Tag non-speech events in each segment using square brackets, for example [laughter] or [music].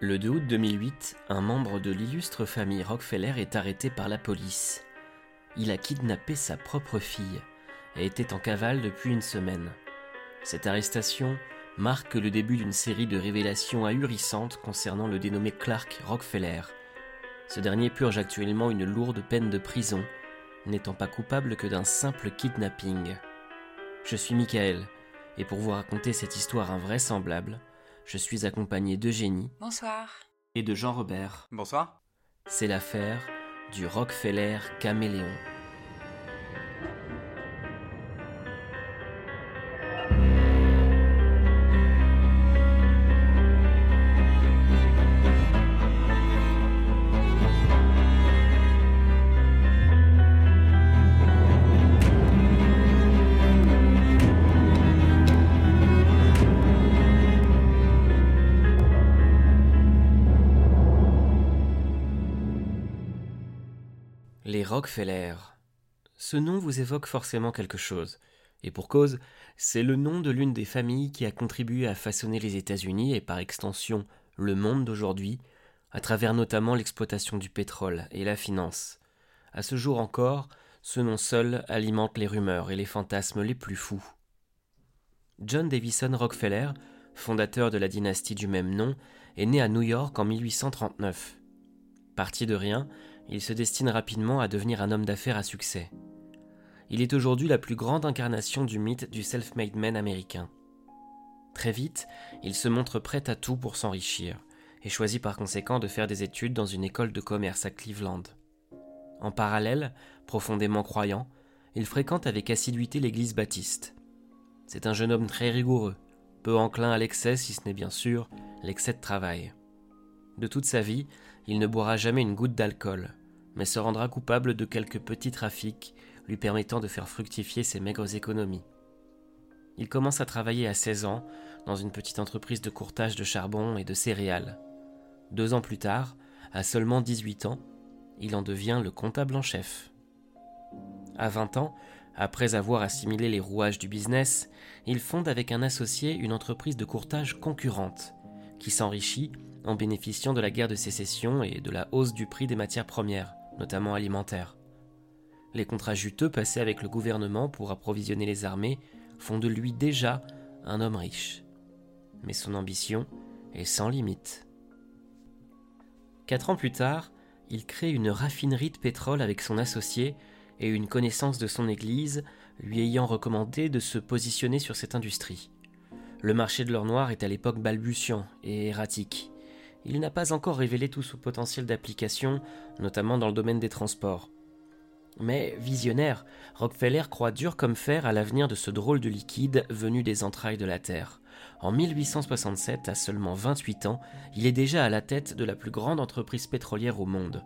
Le 2 août 2008, un membre de l'illustre famille Rockefeller est arrêté par la police. Il a kidnappé sa propre fille et était en cavale depuis une semaine. Cette arrestation marque le début d'une série de révélations ahurissantes concernant le dénommé Clark Rockefeller. Ce dernier purge actuellement une lourde peine de prison, n'étant pas coupable que d'un simple kidnapping. Je suis Michael, et pour vous raconter cette histoire invraisemblable, je suis accompagné d'Eugénie. Bonsoir. Et de Jean Robert. Bonsoir. C'est l'affaire du Rockefeller Caméléon. Rockefeller. Ce nom vous évoque forcément quelque chose. Et pour cause, c'est le nom de l'une des familles qui a contribué à façonner les États-Unis et par extension le monde d'aujourd'hui, à travers notamment l'exploitation du pétrole et la finance. À ce jour encore, ce nom seul alimente les rumeurs et les fantasmes les plus fous. John Davison Rockefeller, fondateur de la dynastie du même nom, est né à New York en 1839. Parti de rien, il se destine rapidement à devenir un homme d'affaires à succès. Il est aujourd'hui la plus grande incarnation du mythe du self-made man américain. Très vite, il se montre prêt à tout pour s'enrichir, et choisit par conséquent de faire des études dans une école de commerce à Cleveland. En parallèle, profondément croyant, il fréquente avec assiduité l'église baptiste. C'est un jeune homme très rigoureux, peu enclin à l'excès si ce n'est bien sûr l'excès de travail. De toute sa vie, il ne boira jamais une goutte d'alcool, mais se rendra coupable de quelques petits trafics lui permettant de faire fructifier ses maigres économies. Il commence à travailler à 16 ans dans une petite entreprise de courtage de charbon et de céréales. Deux ans plus tard, à seulement 18 ans, il en devient le comptable en chef. À 20 ans, après avoir assimilé les rouages du business, il fonde avec un associé une entreprise de courtage concurrente, qui s'enrichit en bénéficiant de la guerre de sécession et de la hausse du prix des matières premières, notamment alimentaires. Les contrats juteux passés avec le gouvernement pour approvisionner les armées font de lui déjà un homme riche. Mais son ambition est sans limite. Quatre ans plus tard, il crée une raffinerie de pétrole avec son associé et une connaissance de son église lui ayant recommandé de se positionner sur cette industrie. Le marché de l'or noir est à l'époque balbutiant et erratique. Il n'a pas encore révélé tout son potentiel d'application, notamment dans le domaine des transports. Mais visionnaire, Rockefeller croit dur comme fer à l'avenir de ce drôle de liquide venu des entrailles de la Terre. En 1867, à seulement 28 ans, il est déjà à la tête de la plus grande entreprise pétrolière au monde.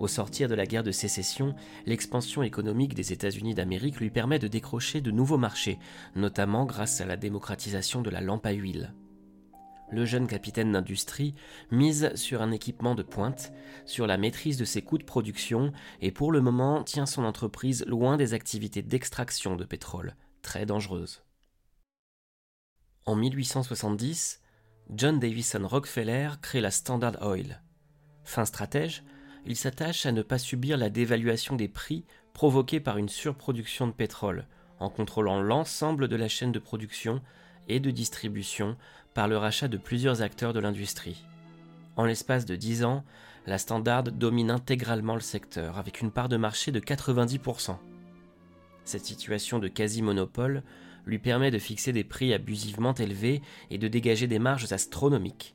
Au sortir de la guerre de sécession, l'expansion économique des États-Unis d'Amérique lui permet de décrocher de nouveaux marchés, notamment grâce à la démocratisation de la lampe à huile. Le jeune capitaine d'industrie mise sur un équipement de pointe, sur la maîtrise de ses coûts de production et pour le moment tient son entreprise loin des activités d'extraction de pétrole, très dangereuses. En 1870, John Davison Rockefeller crée la Standard Oil. Fin stratège, il s'attache à ne pas subir la dévaluation des prix provoquée par une surproduction de pétrole, en contrôlant l'ensemble de la chaîne de production et de distribution par le rachat de plusieurs acteurs de l'industrie. En l'espace de 10 ans, la Standard domine intégralement le secteur, avec une part de marché de 90%. Cette situation de quasi-monopole lui permet de fixer des prix abusivement élevés et de dégager des marges astronomiques.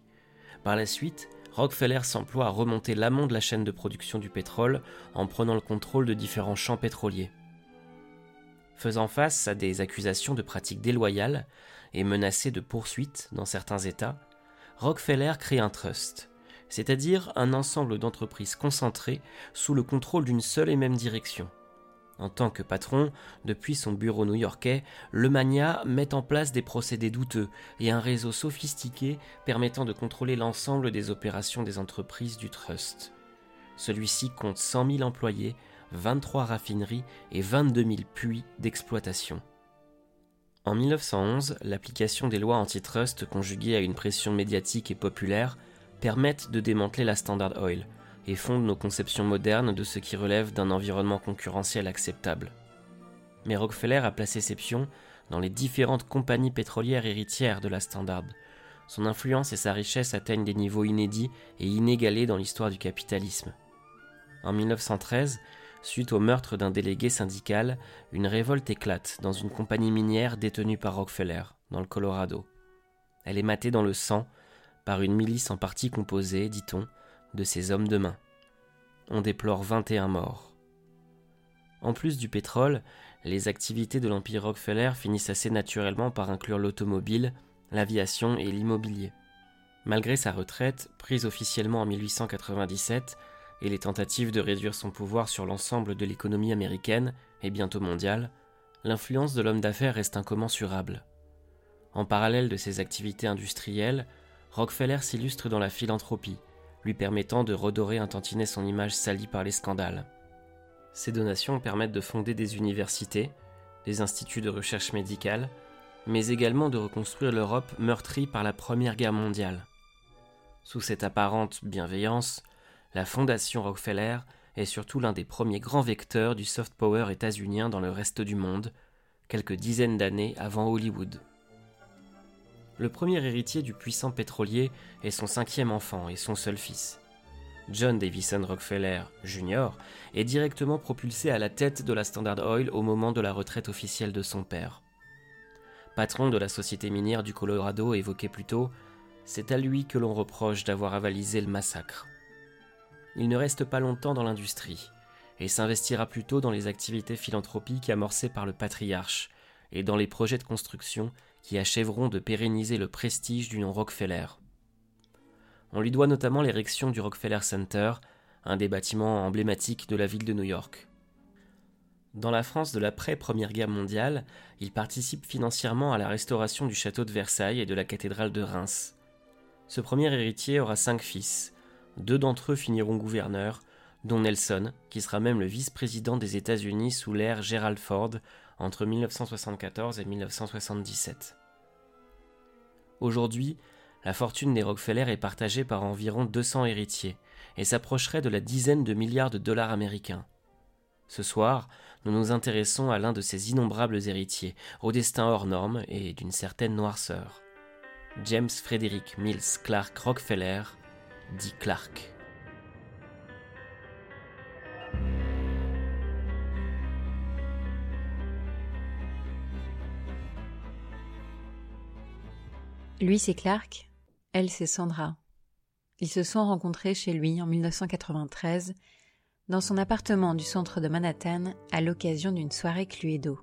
Par la suite, Rockefeller s'emploie à remonter l'amont de la chaîne de production du pétrole en prenant le contrôle de différents champs pétroliers. Faisant face à des accusations de pratiques déloyales et menacé de poursuites dans certains États, Rockefeller crée un trust, c'est-à-dire un ensemble d'entreprises concentrées sous le contrôle d'une seule et même direction. En tant que patron, depuis son bureau new-yorkais, le mania met en place des procédés douteux et un réseau sophistiqué permettant de contrôler l'ensemble des opérations des entreprises du trust. Celui-ci compte 100 000 employés, 23 raffineries et 22 000 puits d'exploitation. En 1911, l'application des lois antitrust conjuguée à une pression médiatique et populaire permettent de démanteler la Standard Oil et fondent nos conceptions modernes de ce qui relève d'un environnement concurrentiel acceptable. Mais Rockefeller a placé ses pions dans les différentes compagnies pétrolières héritières de la Standard. Son influence et sa richesse atteignent des niveaux inédits et inégalés dans l'histoire du capitalisme. En 1913, suite au meurtre d'un délégué syndical, une révolte éclate dans une compagnie minière détenue par Rockefeller, dans le Colorado. Elle est matée dans le sang par une milice en partie composée, dit-on, de ces hommes de main. On déplore 21 morts. En plus du pétrole, les activités de l'Empire Rockefeller finissent assez naturellement par inclure l'automobile, l'aviation et l'immobilier. Malgré sa retraite, prise officiellement en 1897, et les tentatives de réduire son pouvoir sur l'ensemble de l'économie américaine et bientôt mondiale, l'influence de l'homme d'affaires reste incommensurable. En parallèle de ses activités industrielles, Rockefeller s'illustre dans la philanthropie, lui permettant de redorer un tantinet son image salie par les scandales. Ces donations permettent de fonder des universités, des instituts de recherche médicale, mais également de reconstruire l'Europe meurtrie par la Première Guerre mondiale. Sous cette apparente bienveillance, la Fondation Rockefeller est surtout l'un des premiers grands vecteurs du soft power états-unien dans le reste du monde, quelques dizaines d'années avant Hollywood. Le premier héritier du puissant pétrolier est son cinquième enfant et son seul fils. John Davison Rockefeller Jr. est directement propulsé à la tête de la Standard Oil au moment de la retraite officielle de son père. Patron de la société minière du Colorado évoquée plus tôt, c'est à lui que l'on reproche d'avoir avalisé le massacre il ne reste pas longtemps dans l'industrie, et s'investira plutôt dans les activités philanthropiques amorcées par le patriarche, et dans les projets de construction qui achèveront de pérenniser le prestige du nom Rockefeller. On lui doit notamment l'érection du Rockefeller Center, un des bâtiments emblématiques de la ville de New York. Dans la France de l'après-Première Guerre mondiale, il participe financièrement à la restauration du château de Versailles et de la cathédrale de Reims. Ce premier héritier aura cinq fils, deux d'entre eux finiront gouverneurs, dont Nelson, qui sera même le vice-président des États-Unis sous l'ère Gerald Ford entre 1974 et 1977. Aujourd'hui, la fortune des Rockefeller est partagée par environ 200 héritiers et s'approcherait de la dizaine de milliards de dollars américains. Ce soir, nous nous intéressons à l'un de ces innombrables héritiers, au destin hors norme et d'une certaine noirceur. James Frederick Mills Clark Rockefeller, dit Clark. Lui, c'est Clark, elle, c'est Sandra. Ils se sont rencontrés chez lui en 1993, dans son appartement du centre de Manhattan, à l'occasion d'une soirée Cluedo.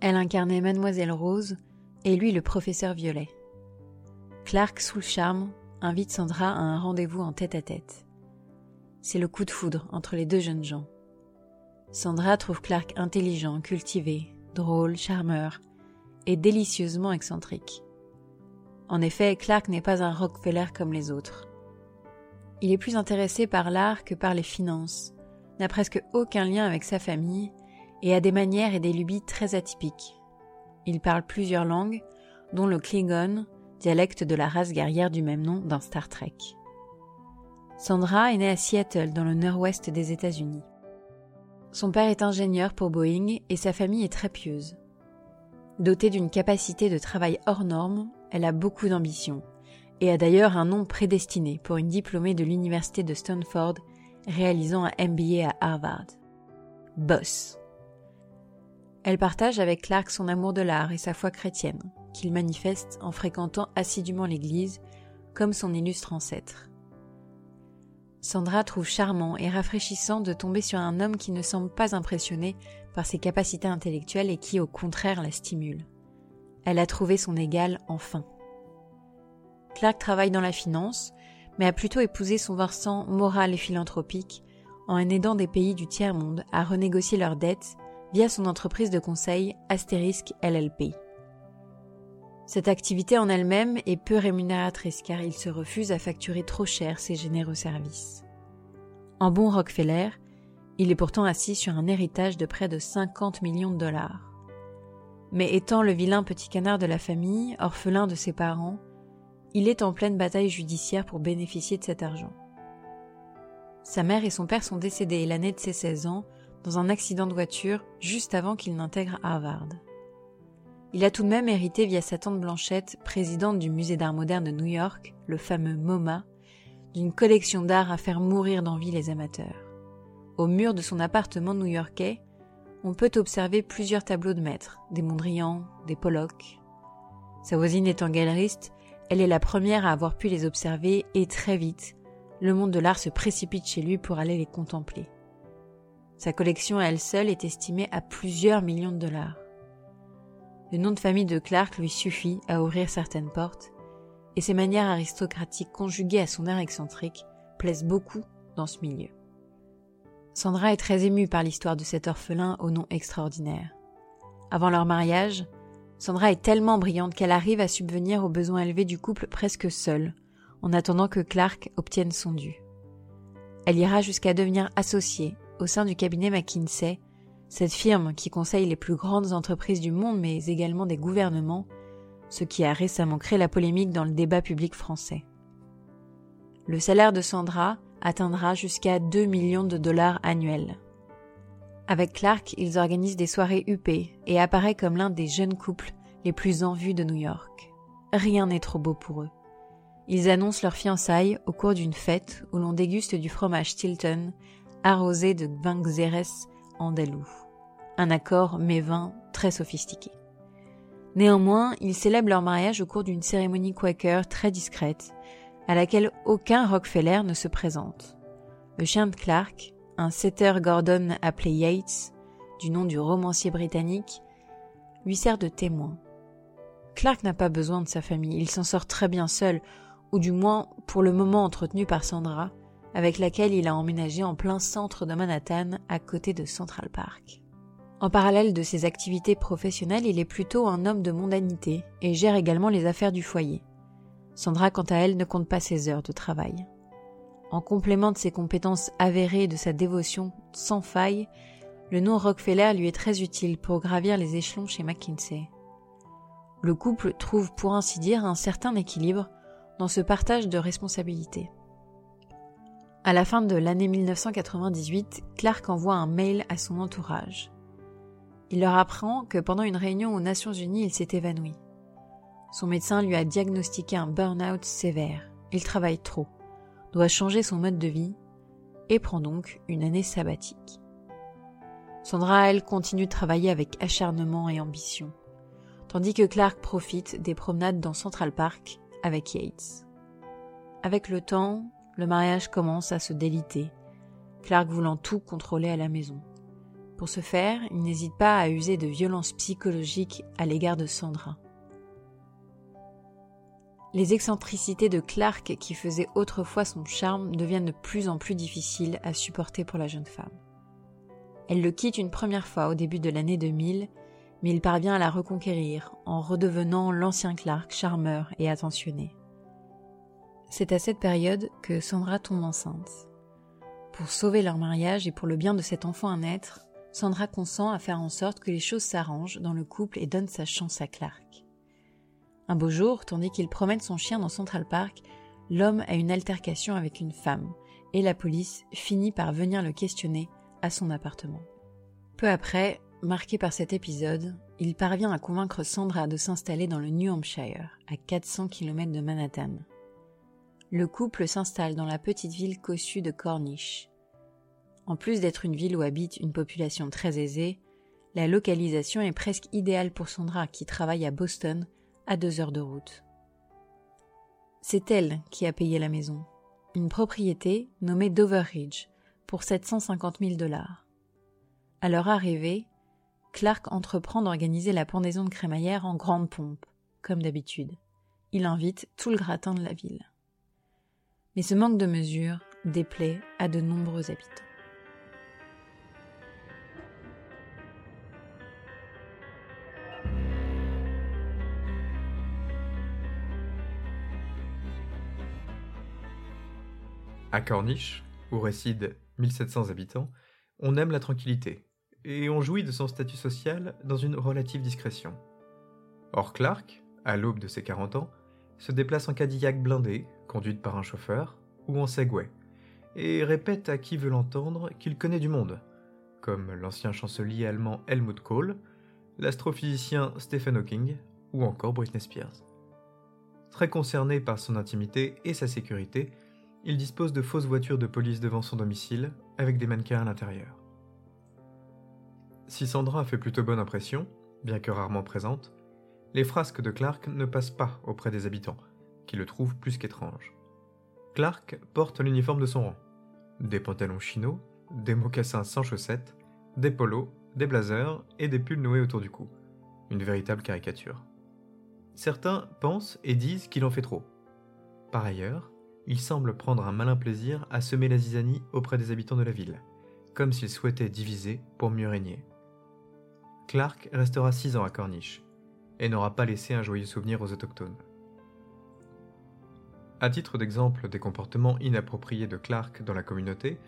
Elle incarnait Mademoiselle Rose et lui le professeur Violet. Clark, sous le charme, invite Sandra à un rendez-vous en tête-à-tête. C'est le coup de foudre entre les deux jeunes gens. Sandra trouve Clark intelligent, cultivé, drôle, charmeur et délicieusement excentrique. En effet, Clark n'est pas un Rockefeller comme les autres. Il est plus intéressé par l'art que par les finances, n'a presque aucun lien avec sa famille et a des manières et des lubies très atypiques. Il parle plusieurs langues, dont le Klingon, dialecte de la race guerrière du même nom dans Star Trek. Sandra est née à Seattle, dans le nord-ouest des États-Unis. Son père est ingénieur pour Boeing et sa famille est très pieuse. Dotée d'une capacité de travail hors norme, elle a beaucoup d'ambition et a d'ailleurs un nom prédestiné pour une diplômée de l'université de Stanford réalisant un MBA à Harvard. Boss. Elle partage avec Clark son amour de l'art et sa foi chrétienne, qu'il manifeste en fréquentant assidûment l'Église, comme son illustre ancêtre. Sandra trouve charmant et rafraîchissant de tomber sur un homme qui ne semble pas impressionné par ses capacités intellectuelles et qui au contraire la stimule. Elle a trouvé son égal enfin. Clark travaille dans la finance, mais a plutôt épousé son versant moral et philanthropique en aidant des pays du tiers-monde à renégocier leurs dettes via son entreprise de conseil Asterisk LLP. Cette activité en elle-même est peu rémunératrice car il se refuse à facturer trop cher ses généreux services. En bon Rockefeller, il est pourtant assis sur un héritage de près de 50 millions de dollars. Mais étant le vilain petit canard de la famille, orphelin de ses parents, il est en pleine bataille judiciaire pour bénéficier de cet argent. Sa mère et son père sont décédés l'année de ses 16 ans dans un accident de voiture juste avant qu'il n'intègre Harvard. Il a tout de même hérité via sa tante Blanchette, présidente du musée d'art moderne de New York, le fameux MoMA, d'une collection d'art à faire mourir d'envie les amateurs. Au mur de son appartement new-yorkais, on peut observer plusieurs tableaux de maîtres, des Mondrian, des Pollock. Sa voisine étant galeriste, elle est la première à avoir pu les observer et très vite, le monde de l'art se précipite chez lui pour aller les contempler. Sa collection à elle seule est estimée à plusieurs millions de dollars. Le nom de famille de Clark lui suffit à ouvrir certaines portes, et ses manières aristocratiques conjuguées à son air excentrique plaisent beaucoup dans ce milieu. Sandra est très émue par l'histoire de cet orphelin au nom extraordinaire. Avant leur mariage, Sandra est tellement brillante qu'elle arrive à subvenir aux besoins élevés du couple presque seule, en attendant que Clark obtienne son dû. Elle ira jusqu'à devenir associée au sein du cabinet McKinsey, cette firme qui conseille les plus grandes entreprises du monde mais également des gouvernements, ce qui a récemment créé la polémique dans le débat public français. Le salaire de Sandra atteindra jusqu'à 2 millions de dollars annuels. Avec Clark, ils organisent des soirées UP et apparaît comme l'un des jeunes couples les plus en vue de New York. Rien n'est trop beau pour eux. Ils annoncent leur fiançailles au cours d'une fête où l'on déguste du fromage Tilton arrosé de vin xérès andalou. Un accord mévin très sophistiqué. Néanmoins, ils célèbrent leur mariage au cours d'une cérémonie quaker très discrète, à laquelle aucun Rockefeller ne se présente. Le chien de Clark, un setter Gordon appelé Yates, du nom du romancier britannique, lui sert de témoin. Clark n'a pas besoin de sa famille, il s'en sort très bien seul, ou du moins pour le moment entretenu par Sandra, avec laquelle il a emménagé en plein centre de Manhattan, à côté de Central Park. En parallèle de ses activités professionnelles, il est plutôt un homme de mondanité et gère également les affaires du foyer. Sandra, quant à elle, ne compte pas ses heures de travail. En complément de ses compétences avérées et de sa dévotion sans faille, le nom Rockefeller lui est très utile pour gravir les échelons chez McKinsey. Le couple trouve pour ainsi dire un certain équilibre dans ce partage de responsabilités. À la fin de l'année 1998, Clark envoie un mail à son entourage. Il leur apprend que pendant une réunion aux Nations Unies, il s'est évanoui. Son médecin lui a diagnostiqué un burn-out sévère. Il travaille trop, doit changer son mode de vie et prend donc une année sabbatique. Sandra, elle, continue de travailler avec acharnement et ambition, tandis que Clark profite des promenades dans Central Park avec Yates. Avec le temps, le mariage commence à se déliter, Clark voulant tout contrôler à la maison. Pour ce faire, il n'hésite pas à user de violences psychologiques à l'égard de Sandra. Les excentricités de Clark qui faisaient autrefois son charme deviennent de plus en plus difficiles à supporter pour la jeune femme. Elle le quitte une première fois au début de l'année 2000, mais il parvient à la reconquérir en redevenant l'ancien Clark charmeur et attentionné. C'est à cette période que Sandra tombe enceinte. Pour sauver leur mariage et pour le bien de cet enfant à naître, Sandra consent à faire en sorte que les choses s'arrangent dans le couple et donne sa chance à Clark. Un beau jour, tandis qu'il promène son chien dans Central Park, l'homme a une altercation avec une femme, et la police finit par venir le questionner à son appartement. Peu après, marqué par cet épisode, il parvient à convaincre Sandra de s'installer dans le New Hampshire, à 400 km de Manhattan. Le couple s'installe dans la petite ville cossue de Corniche. En plus d'être une ville où habite une population très aisée, la localisation est presque idéale pour Sandra qui travaille à Boston à deux heures de route. C'est elle qui a payé la maison, une propriété nommée Doveridge, pour 750 000 dollars. À leur arrivée, Clark entreprend d'organiser la pendaison de crémaillère en grande pompe, comme d'habitude. Il invite tout le gratin de la ville. Mais ce manque de mesure déplaît à de nombreux habitants. À Corniche, où résident 1700 habitants, on aime la tranquillité, et on jouit de son statut social dans une relative discrétion. Or Clark, à l'aube de ses 40 ans, se déplace en Cadillac blindé, conduite par un chauffeur, ou en Segway, et répète à qui veut l'entendre qu'il connaît du monde, comme l'ancien chancelier allemand Helmut Kohl, l'astrophysicien Stephen Hawking ou encore Britney Spears. Très concerné par son intimité et sa sécurité, il dispose de fausses voitures de police devant son domicile, avec des mannequins à l'intérieur. Si Sandra fait plutôt bonne impression, bien que rarement présente, les frasques de Clark ne passent pas auprès des habitants, qui le trouvent plus qu'étrange. Clark porte l'uniforme de son rang. Des pantalons chino, des mocassins sans chaussettes, des polos, des blazers et des pulls noués autour du cou. Une véritable caricature. Certains pensent et disent qu'il en fait trop. Par ailleurs, il semble prendre un malin plaisir à semer la zizanie auprès des habitants de la ville, comme s'il souhaitait diviser pour mieux régner. Clark restera six ans à Corniche et n'aura pas laissé un joyeux souvenir aux autochtones. À titre d'exemple des comportements inappropriés de Clark dans la communauté,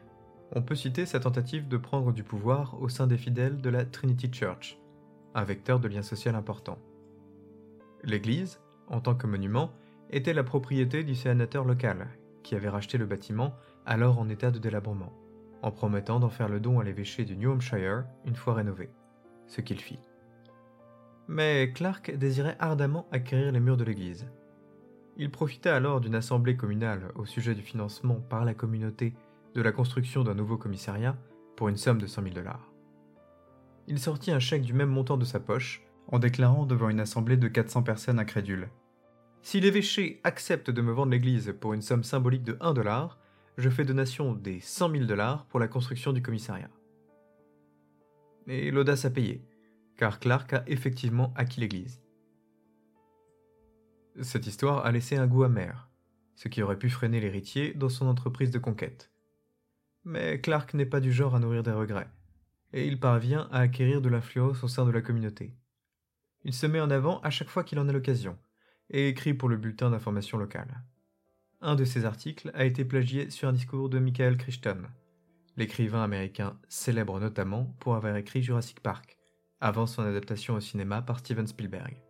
on peut citer sa tentative de prendre du pouvoir au sein des fidèles de la Trinity Church, un vecteur de lien social important. L'église, en tant que monument, était la propriété du sénateur local, qui avait racheté le bâtiment, alors en état de délabrement, en promettant d'en faire le don à l'évêché du New Hampshire une fois rénové, ce qu'il fit. Mais Clark désirait ardemment acquérir les murs de l'église. Il profita alors d'une assemblée communale au sujet du financement par la communauté de la construction d'un nouveau commissariat pour une somme de 100 000 dollars. Il sortit un chèque du même montant de sa poche en déclarant devant une assemblée de 400 personnes incrédules. Si l'évêché accepte de me vendre l'église pour une somme symbolique de 1 dollar, je fais donation des 100 000 dollars pour la construction du commissariat. Et l'audace a payé, car Clark a effectivement acquis l'église. Cette histoire a laissé un goût amer, ce qui aurait pu freiner l'héritier dans son entreprise de conquête. Mais Clark n'est pas du genre à nourrir des regrets, et il parvient à acquérir de l'influence au sein de la communauté. Il se met en avant à chaque fois qu'il en a l'occasion, et écrit pour le bulletin d'information local. Un de ses articles a été plagié sur un discours de Michael Crichton, l'écrivain américain célèbre notamment pour avoir écrit Jurassic Park, avant son adaptation au cinéma par Steven Spielberg.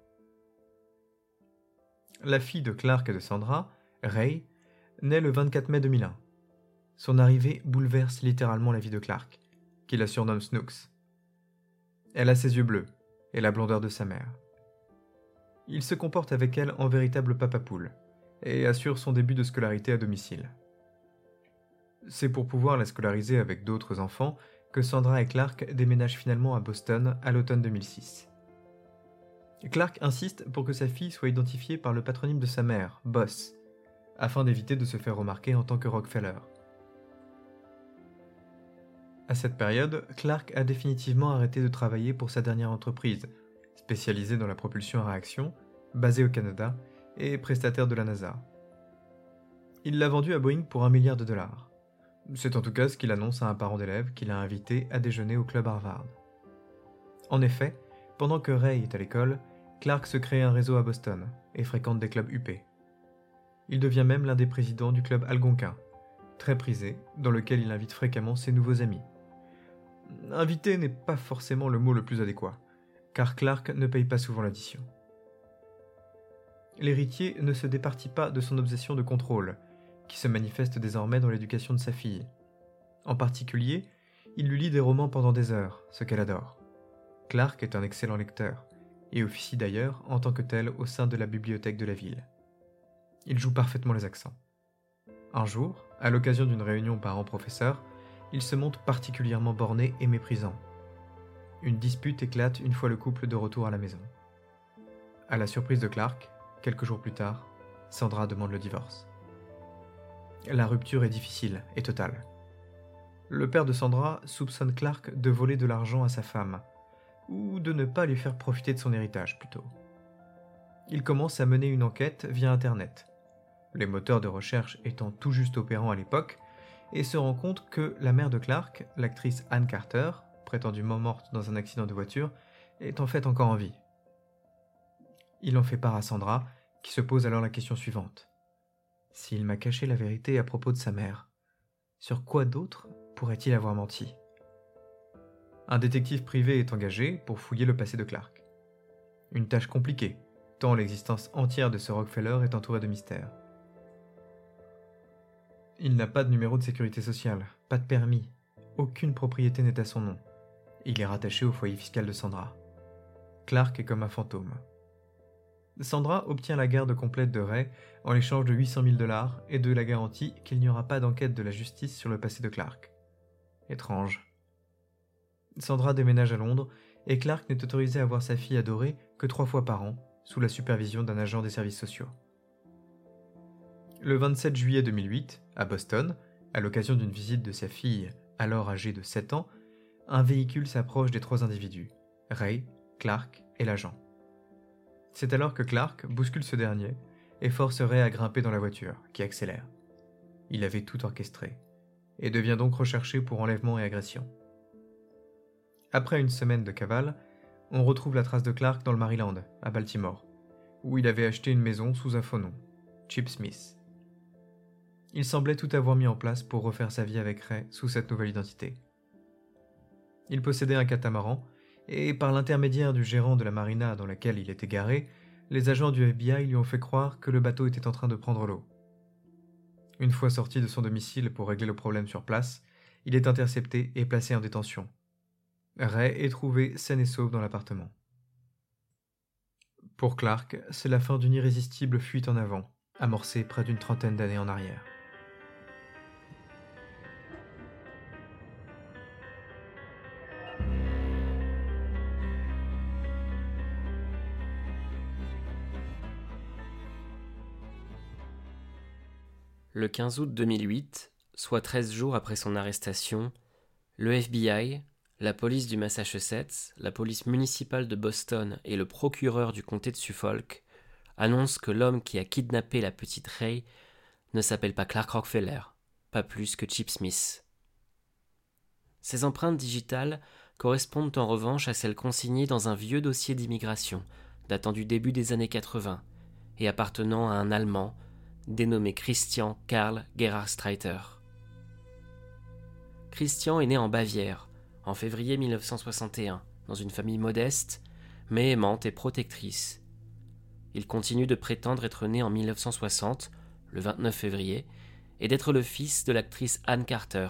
La fille de Clark et de Sandra, Ray, naît le 24 mai 2001. Son arrivée bouleverse littéralement la vie de Clark, qui la surnomme Snooks. Elle a ses yeux bleus et la blondeur de sa mère. Il se comporte avec elle en véritable papa poule et assure son début de scolarité à domicile. C'est pour pouvoir la scolariser avec d'autres enfants que Sandra et Clark déménagent finalement à Boston à l'automne 2006. Clark insiste pour que sa fille soit identifiée par le patronyme de sa mère, Boss, afin d'éviter de se faire remarquer en tant que Rockefeller. À cette période, Clark a définitivement arrêté de travailler pour sa dernière entreprise, spécialisée dans la propulsion à réaction, basée au Canada et prestataire de la NASA. Il l'a vendue à Boeing pour un milliard de dollars. C'est en tout cas ce qu'il annonce à un parent d'élève qu'il a invité à déjeuner au club Harvard. En effet, pendant que Ray est à l'école, Clark se crée un réseau à Boston et fréquente des clubs UP. Il devient même l'un des présidents du club Algonquin, très prisé, dans lequel il invite fréquemment ses nouveaux amis. Invité n'est pas forcément le mot le plus adéquat, car Clark ne paye pas souvent l'addition. L'héritier ne se départit pas de son obsession de contrôle, qui se manifeste désormais dans l'éducation de sa fille. En particulier, il lui lit des romans pendant des heures, ce qu'elle adore. Clark est un excellent lecteur, et officie d'ailleurs en tant que tel au sein de la bibliothèque de la ville. Il joue parfaitement les accents. Un jour, à l'occasion d'une réunion parents-professeurs, il se montre particulièrement borné et méprisant. Une dispute éclate une fois le couple de retour à la maison. À la surprise de Clark, quelques jours plus tard, Sandra demande le divorce. La rupture est difficile et totale. Le père de Sandra soupçonne Clark de voler de l'argent à sa femme, ou de ne pas lui faire profiter de son héritage plutôt. Il commence à mener une enquête via Internet, les moteurs de recherche étant tout juste opérants à l'époque, et se rend compte que la mère de Clark, l'actrice Anne Carter, prétendument morte dans un accident de voiture, est en fait encore en vie. Il en fait part à Sandra, qui se pose alors la question suivante. S'il m'a caché la vérité à propos de sa mère, sur quoi d'autre pourrait-il avoir menti? Un détective privé est engagé pour fouiller le passé de Clark. Une tâche compliquée, tant l'existence entière de ce Rockefeller est entourée de mystères. Il n'a pas de numéro de sécurité sociale, pas de permis, aucune propriété n'est à son nom. Il est rattaché au foyer fiscal de Sandra. Clark est comme un fantôme. Sandra obtient la garde complète de Ray en échange de 800 000 dollars et de la garantie qu'il n'y aura pas d'enquête de la justice sur le passé de Clark. Étrange. Sandra déménage à Londres et Clark n'est autorisé à voir sa fille adorée que trois fois par an, sous la supervision d'un agent des services sociaux. Le 27 juillet 2008, à Boston, à l'occasion d'une visite de sa fille, alors âgée de 7 ans, un véhicule s'approche des trois individus, Ray, Clark et l'agent. C'est alors que Clark bouscule ce dernier et force Ray à grimper dans la voiture, qui accélère. Il avait tout orchestré, et devient donc recherché pour enlèvement et agression. Après une semaine de cavale, on retrouve la trace de Clark dans le Maryland, à Baltimore, où il avait acheté une maison sous un faux nom, Chip Smith. Il semblait tout avoir mis en place pour refaire sa vie avec Ray sous cette nouvelle identité. Il possédait un catamaran, et par l'intermédiaire du gérant de la marina dans laquelle il était garé, les agents du FBI lui ont fait croire que le bateau était en train de prendre l'eau. Une fois sorti de son domicile pour régler le problème sur place, il est intercepté et placé en détention. Ray est trouvé sain et sauve dans l'appartement. Pour Clark, c'est la fin d'une irrésistible fuite en avant, amorcée près d'une trentaine d'années en arrière. Le 15 août 2008, soit 13 jours après son arrestation, le FBI, la police du Massachusetts, la police municipale de Boston et le procureur du comté de Suffolk annoncent que l'homme qui a kidnappé la petite Ray ne s'appelle pas Clark Rockefeller, pas plus que Chip Smith. Ces empreintes digitales correspondent en revanche à celles consignées dans un vieux dossier d'immigration datant du début des années 80 et appartenant à un Allemand dénommé Christian Karl Gerhard Streiter. Christian est né en Bavière, en février 1961, dans une famille modeste, mais aimante et protectrice. Il continue de prétendre être né en 1960, le 29 février, et d'être le fils de l'actrice Anne Carter.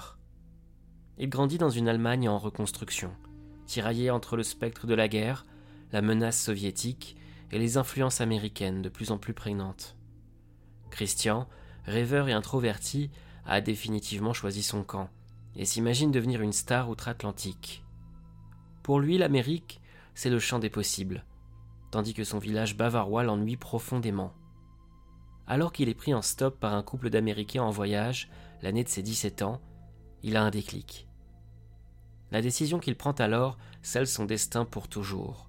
Il grandit dans une Allemagne en reconstruction, tiraillé entre le spectre de la guerre, la menace soviétique et les influences américaines de plus en plus prégnantes. Christian, rêveur et introverti, a définitivement choisi son camp et s'imagine devenir une star outre-Atlantique. Pour lui, l'Amérique, c'est le champ des possibles, tandis que son village bavarois l'ennuie profondément. Alors qu'il est pris en stop par un couple d'Américains en voyage, l'année de ses 17 ans, il a un déclic. La décision qu'il prend alors scelle son destin pour toujours.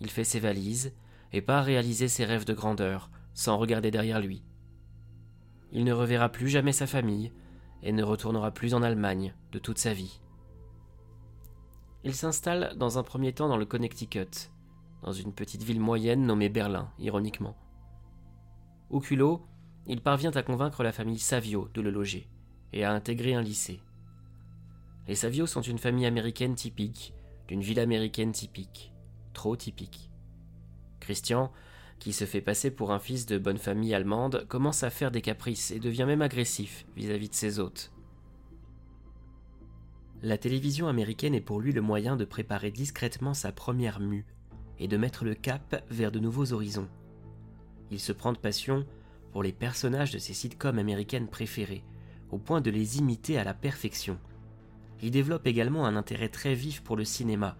Il fait ses valises et part réaliser ses rêves de grandeur, sans regarder derrière lui. Il ne reverra plus jamais sa famille et ne retournera plus en Allemagne de toute sa vie. Il s'installe dans un premier temps dans le Connecticut, dans une petite ville moyenne nommée Berlin, ironiquement. Au culot, il parvient à convaincre la famille Savio de le loger et à intégrer un lycée. Les Savio sont une famille américaine typique, d'une ville américaine typique, trop typique. Christian qui se fait passer pour un fils de bonne famille allemande, commence à faire des caprices et devient même agressif vis-à-vis de ses hôtes. La télévision américaine est pour lui le moyen de préparer discrètement sa première mue et de mettre le cap vers de nouveaux horizons. Il se prend de passion pour les personnages de ses sitcoms américaines préférées, au point de les imiter à la perfection. Il développe également un intérêt très vif pour le cinéma,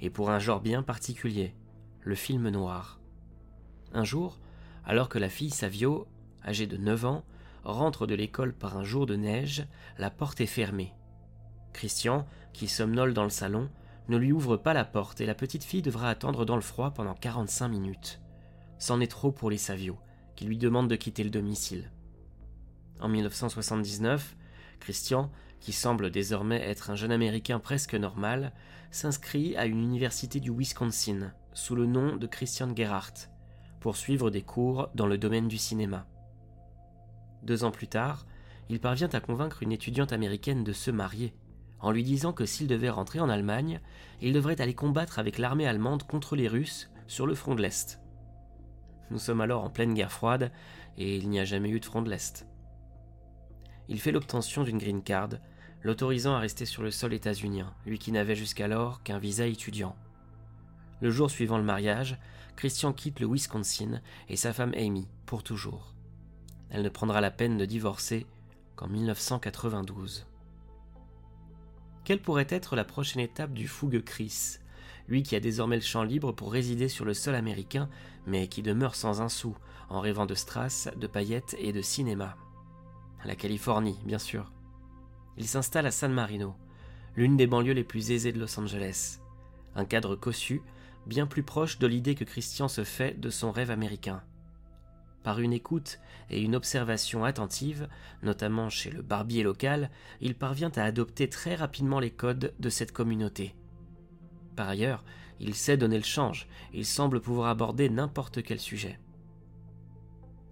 et pour un genre bien particulier, le film noir. Un jour, alors que la fille Savio, âgée de 9 ans, rentre de l'école par un jour de neige, la porte est fermée. Christian, qui somnole dans le salon, ne lui ouvre pas la porte et la petite fille devra attendre dans le froid pendant 45 minutes. C'en est trop pour les Savio, qui lui demandent de quitter le domicile. En 1979, Christian, qui semble désormais être un jeune Américain presque normal, s'inscrit à une université du Wisconsin sous le nom de Christian Gerhardt pour suivre des cours dans le domaine du cinéma. Deux ans plus tard, il parvient à convaincre une étudiante américaine de se marier, en lui disant que s'il devait rentrer en Allemagne, il devrait aller combattre avec l'armée allemande contre les Russes sur le front de l'Est. Nous sommes alors en pleine guerre froide et il n'y a jamais eu de front de l'Est. Il fait l'obtention d'une green card, l'autorisant à rester sur le sol états-unien, lui qui n'avait jusqu'alors qu'un visa étudiant. Le jour suivant le mariage, Christian quitte le Wisconsin et sa femme Amy pour toujours. Elle ne prendra la peine de divorcer qu'en 1992. Quelle pourrait être la prochaine étape du fougueux Chris, lui qui a désormais le champ libre pour résider sur le sol américain, mais qui demeure sans un sou, en rêvant de strass, de paillettes et de cinéma? La Californie, bien sûr. Il s'installe à San Marino, l'une des banlieues les plus aisées de Los Angeles. Un cadre cossu, bien plus proche de l'idée que Christian se fait de son rêve américain. Par une écoute et une observation attentive, notamment chez le barbier local, il parvient à adopter très rapidement les codes de cette communauté. Par ailleurs, il sait donner le change, il semble pouvoir aborder n'importe quel sujet.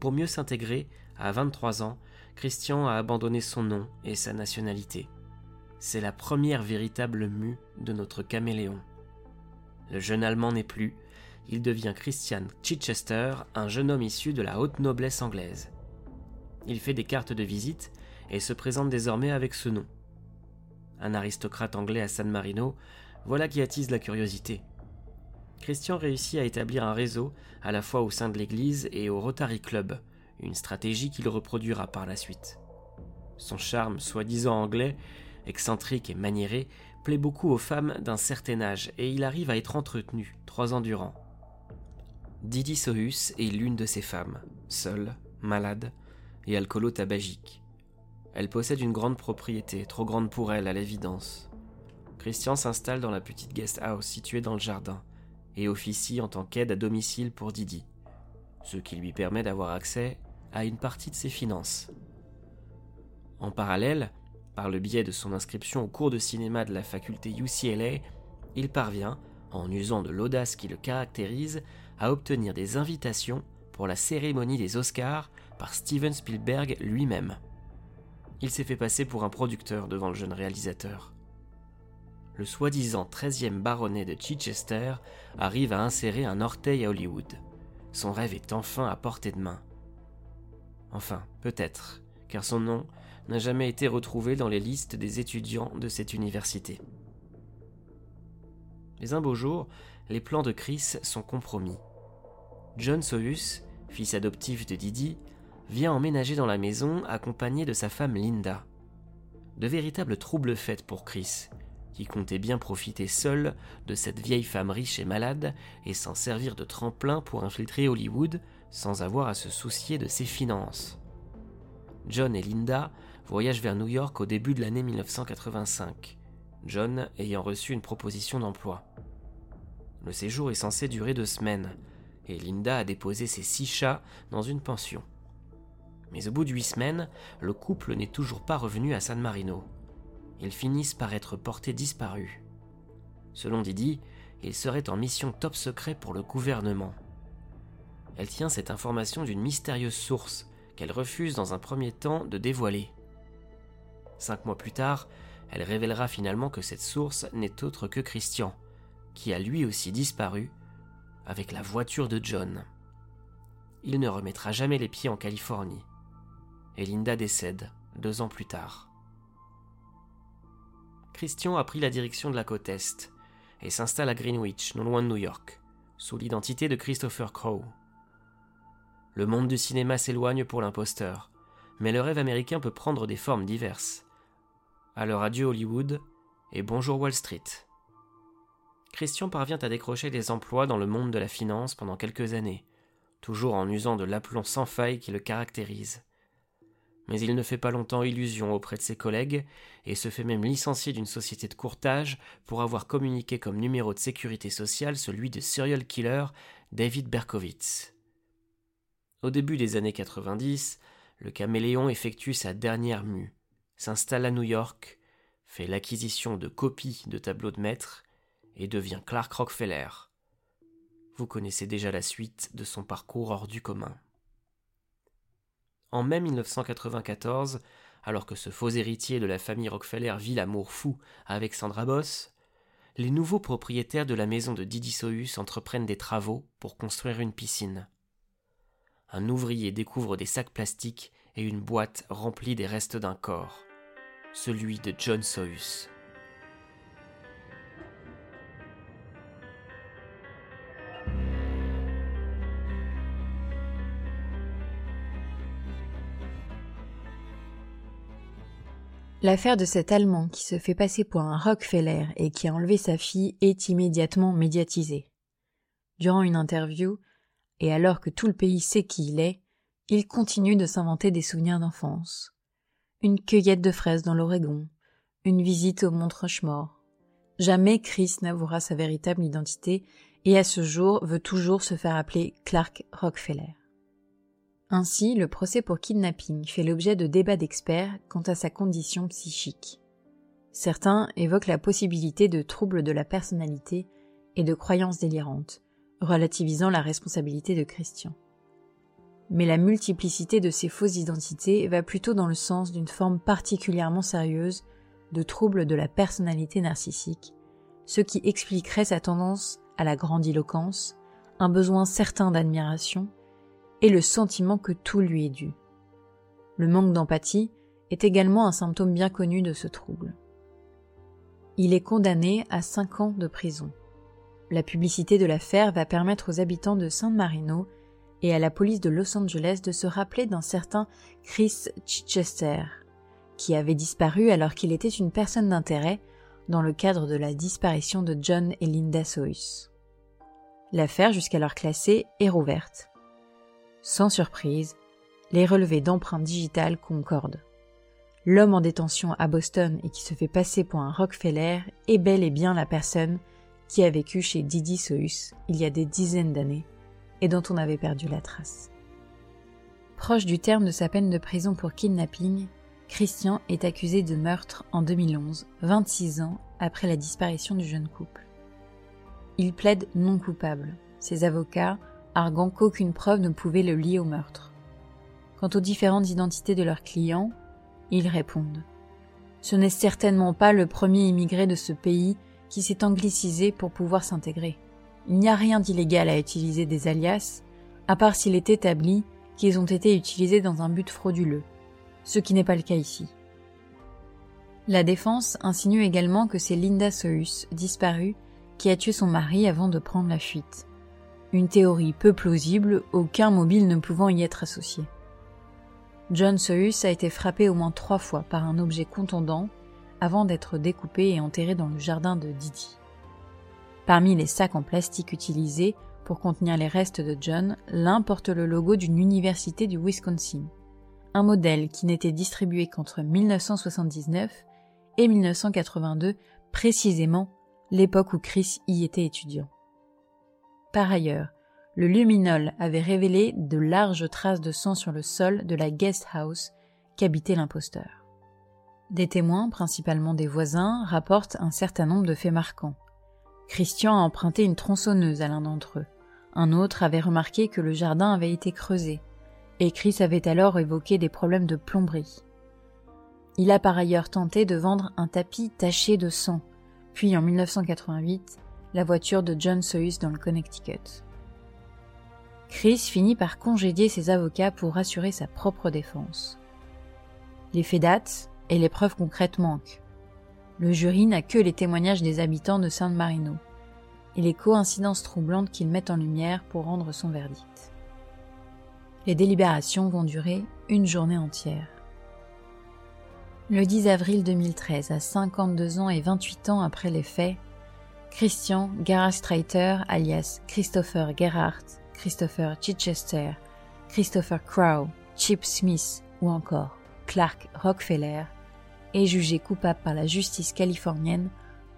Pour mieux s'intégrer, à 23 ans, Christian a abandonné son nom et sa nationalité. C'est la première véritable mue de notre caméléon. Le jeune Allemand n'est plus, il devient Christian Chichester, un jeune homme issu de la haute noblesse anglaise. Il fait des cartes de visite et se présente désormais avec ce nom. Un aristocrate anglais à San Marino, voilà qui attise la curiosité. Christian réussit à établir un réseau à la fois au sein de l'Église et au Rotary Club, une stratégie qu'il reproduira par la suite. Son charme, soi-disant anglais, excentrique et maniéré, plaît beaucoup aux femmes d'un certain âge et il arrive à être entretenu trois ans durant. Didi Sohus est l'une de ces femmes, seule, malade et alcoolo-tabagique. Elle possède une grande propriété, trop grande pour elle à l'évidence. Christian s'installe dans la petite guest house située dans le jardin et officie en tant qu'aide à domicile pour Didi, ce qui lui permet d'avoir accès à une partie de ses finances. En parallèle, par le biais de son inscription au cours de cinéma de la faculté UCLA, il parvient, en usant de l'audace qui le caractérise, à obtenir des invitations pour la cérémonie des Oscars par Steven Spielberg lui-même. Il s'est fait passer pour un producteur devant le jeune réalisateur. Le soi-disant 13e baronnet de Chichester arrive à insérer un orteil à Hollywood. Son rêve est enfin à portée de main. Enfin, peut-être, car son nom n'a jamais été retrouvé dans les listes des étudiants de cette université. Mais un beau jour, les plans de Chris sont compromis. John Sohus, fils adoptif de Didi, vient emménager dans la maison accompagné de sa femme Linda. De véritables troubles faits pour Chris, qui comptait bien profiter seul de cette vieille femme riche et malade et s'en servir de tremplin pour infiltrer Hollywood sans avoir à se soucier de ses finances. John et Linda voyagent vers New York au début de l'année 1985, John ayant reçu une proposition d'emploi. Le séjour est censé durer deux semaines, et Linda a déposé ses six chats dans une pension. Mais au bout de huit semaines, le couple n'est toujours pas revenu à San Marino. Ils finissent par être portés disparus. Selon Didi, ils seraient en mission top secret pour le gouvernement. Elle tient cette information d'une mystérieuse source qu'elle refuse dans un premier temps de dévoiler. Cinq mois plus tard, elle révélera finalement que cette source n'est autre que Christian, qui a lui aussi disparu avec la voiture de John. Il ne remettra jamais les pieds en Californie. Et Linda décède deux ans plus tard. Christian a pris la direction de la côte Est et s'installe à Greenwich, non loin de New York, sous l'identité de Christopher Crowe. Le monde du cinéma s'éloigne pour l'imposteur, mais le rêve américain peut prendre des formes diverses. Alors adieu Hollywood et bonjour Wall Street. Christian parvient à décrocher des emplois dans le monde de la finance pendant quelques années, toujours en usant de l'aplomb sans faille qui le caractérise. Mais il ne fait pas longtemps illusion auprès de ses collègues et se fait même licencier d'une société de courtage pour avoir communiqué comme numéro de sécurité sociale celui de serial killer David Berkowitz. Au début des années 90, le caméléon effectue sa dernière mue, s'installe à New York, fait l'acquisition de copies de tableaux de maître et devient Clark Rockefeller. Vous connaissez déjà la suite de son parcours hors du commun. En mai 1994, alors que ce faux héritier de la famille Rockefeller vit l'amour fou avec Sandra Boss, les nouveaux propriétaires de la maison de Didi entreprennent des travaux pour construire une piscine. un ouvrier découvre des sacs plastiques et une boîte remplie des restes d'un corps, celui de John Sohus. L'affaire de cet Allemand qui se fait passer pour un Rockefeller et qui a enlevé sa fille est immédiatement médiatisée. Durant une interview, et alors que tout le pays sait qui il est, il continue de s'inventer des souvenirs d'enfance. Une cueillette de fraises dans l'Oregon, une visite au Mont Rushmore. Jamais Chris n'avouera sa véritable identité et à ce jour veut toujours se faire appeler Clark Rockefeller. Ainsi, le procès pour kidnapping fait l'objet de débats d'experts quant à sa condition psychique. Certains évoquent la possibilité de troubles de la personnalité et de croyances délirantes, relativisant la responsabilité de Christian. Mais la multiplicité de ces fausses identités va plutôt dans le sens d'une forme particulièrement sérieuse de troubles de la personnalité narcissique, ce qui expliquerait sa tendance à la grandiloquence, un besoin certain d'admiration et le sentiment que tout lui est dû. Le manque d'empathie est également un symptôme bien connu de ce trouble. Il est condamné à cinq ans de prison. La publicité de l'affaire va permettre aux habitants de San Marino et à la police de Los Angeles de se rappeler d'un certain Chris Chichester, qui avait disparu alors qu'il était une personne d'intérêt dans le cadre de la disparition de John et Linda Soyce. L'affaire, jusqu'alors classée, est rouverte. Sans surprise, les relevés d'empreintes digitales concordent. L'homme en détention à Boston et qui se fait passer pour un Rockefeller est bel et bien la personne qui a vécu chez Didi Sohus il y a des dizaines d'années et dont on avait perdu la trace. Proche du terme de sa peine de prison pour kidnapping, Christian est accusé de meurtre en 2011, 26 ans après la disparition du jeune couple. Il plaide non coupable. Ses avocats arguant qu'aucune preuve ne pouvait le lier au meurtre. Quant aux différentes identités de leurs clients, ils répondent. Ce n'est certainement pas le premier immigré de ce pays qui s'est anglicisé pour pouvoir s'intégrer. Il n'y a rien d'illégal à utiliser des alias, à part s'il est établi qu'ils ont été utilisés dans un but frauduleux, ce qui n'est pas le cas ici. La défense insinue également que c'est Linda Sohus, disparue, qui a tué son mari avant de prendre la fuite une théorie peu plausible, aucun mobile ne pouvant y être associé. John Sohus a été frappé au moins trois fois par un objet contondant avant d'être découpé et enterré dans le jardin de Didi. Parmi les sacs en plastique utilisés pour contenir les restes de John, l'un porte le logo d'une université du Wisconsin, un modèle qui n'était distribué qu'entre 1979 et 1982, précisément l'époque où Chris y était étudiant. Par ailleurs, le luminol avait révélé de larges traces de sang sur le sol de la guest house qu'habitait l'imposteur. Des témoins, principalement des voisins, rapportent un certain nombre de faits marquants. Christian a emprunté une tronçonneuse à l'un d'entre eux. Un autre avait remarqué que le jardin avait été creusé, et Chris avait alors évoqué des problèmes de plomberie. Il a par ailleurs tenté de vendre un tapis taché de sang, puis en 1988, la voiture de John Sohus dans le Connecticut. Chris finit par congédier ses avocats pour assurer sa propre défense. Les faits datent et les preuves concrètes manquent. Le jury n'a que les témoignages des habitants de San Marino et les coïncidences troublantes qu'ils mettent en lumière pour rendre son verdict. Les délibérations vont durer une journée entière. Le 10 avril 2013, à 52 ans et 28 ans après les faits, Christian Gerhardstreiter alias Christopher Gerhardt, Christopher Chichester, Christopher Crow, Chip Smith ou encore Clark Rockefeller est jugé coupable par la justice californienne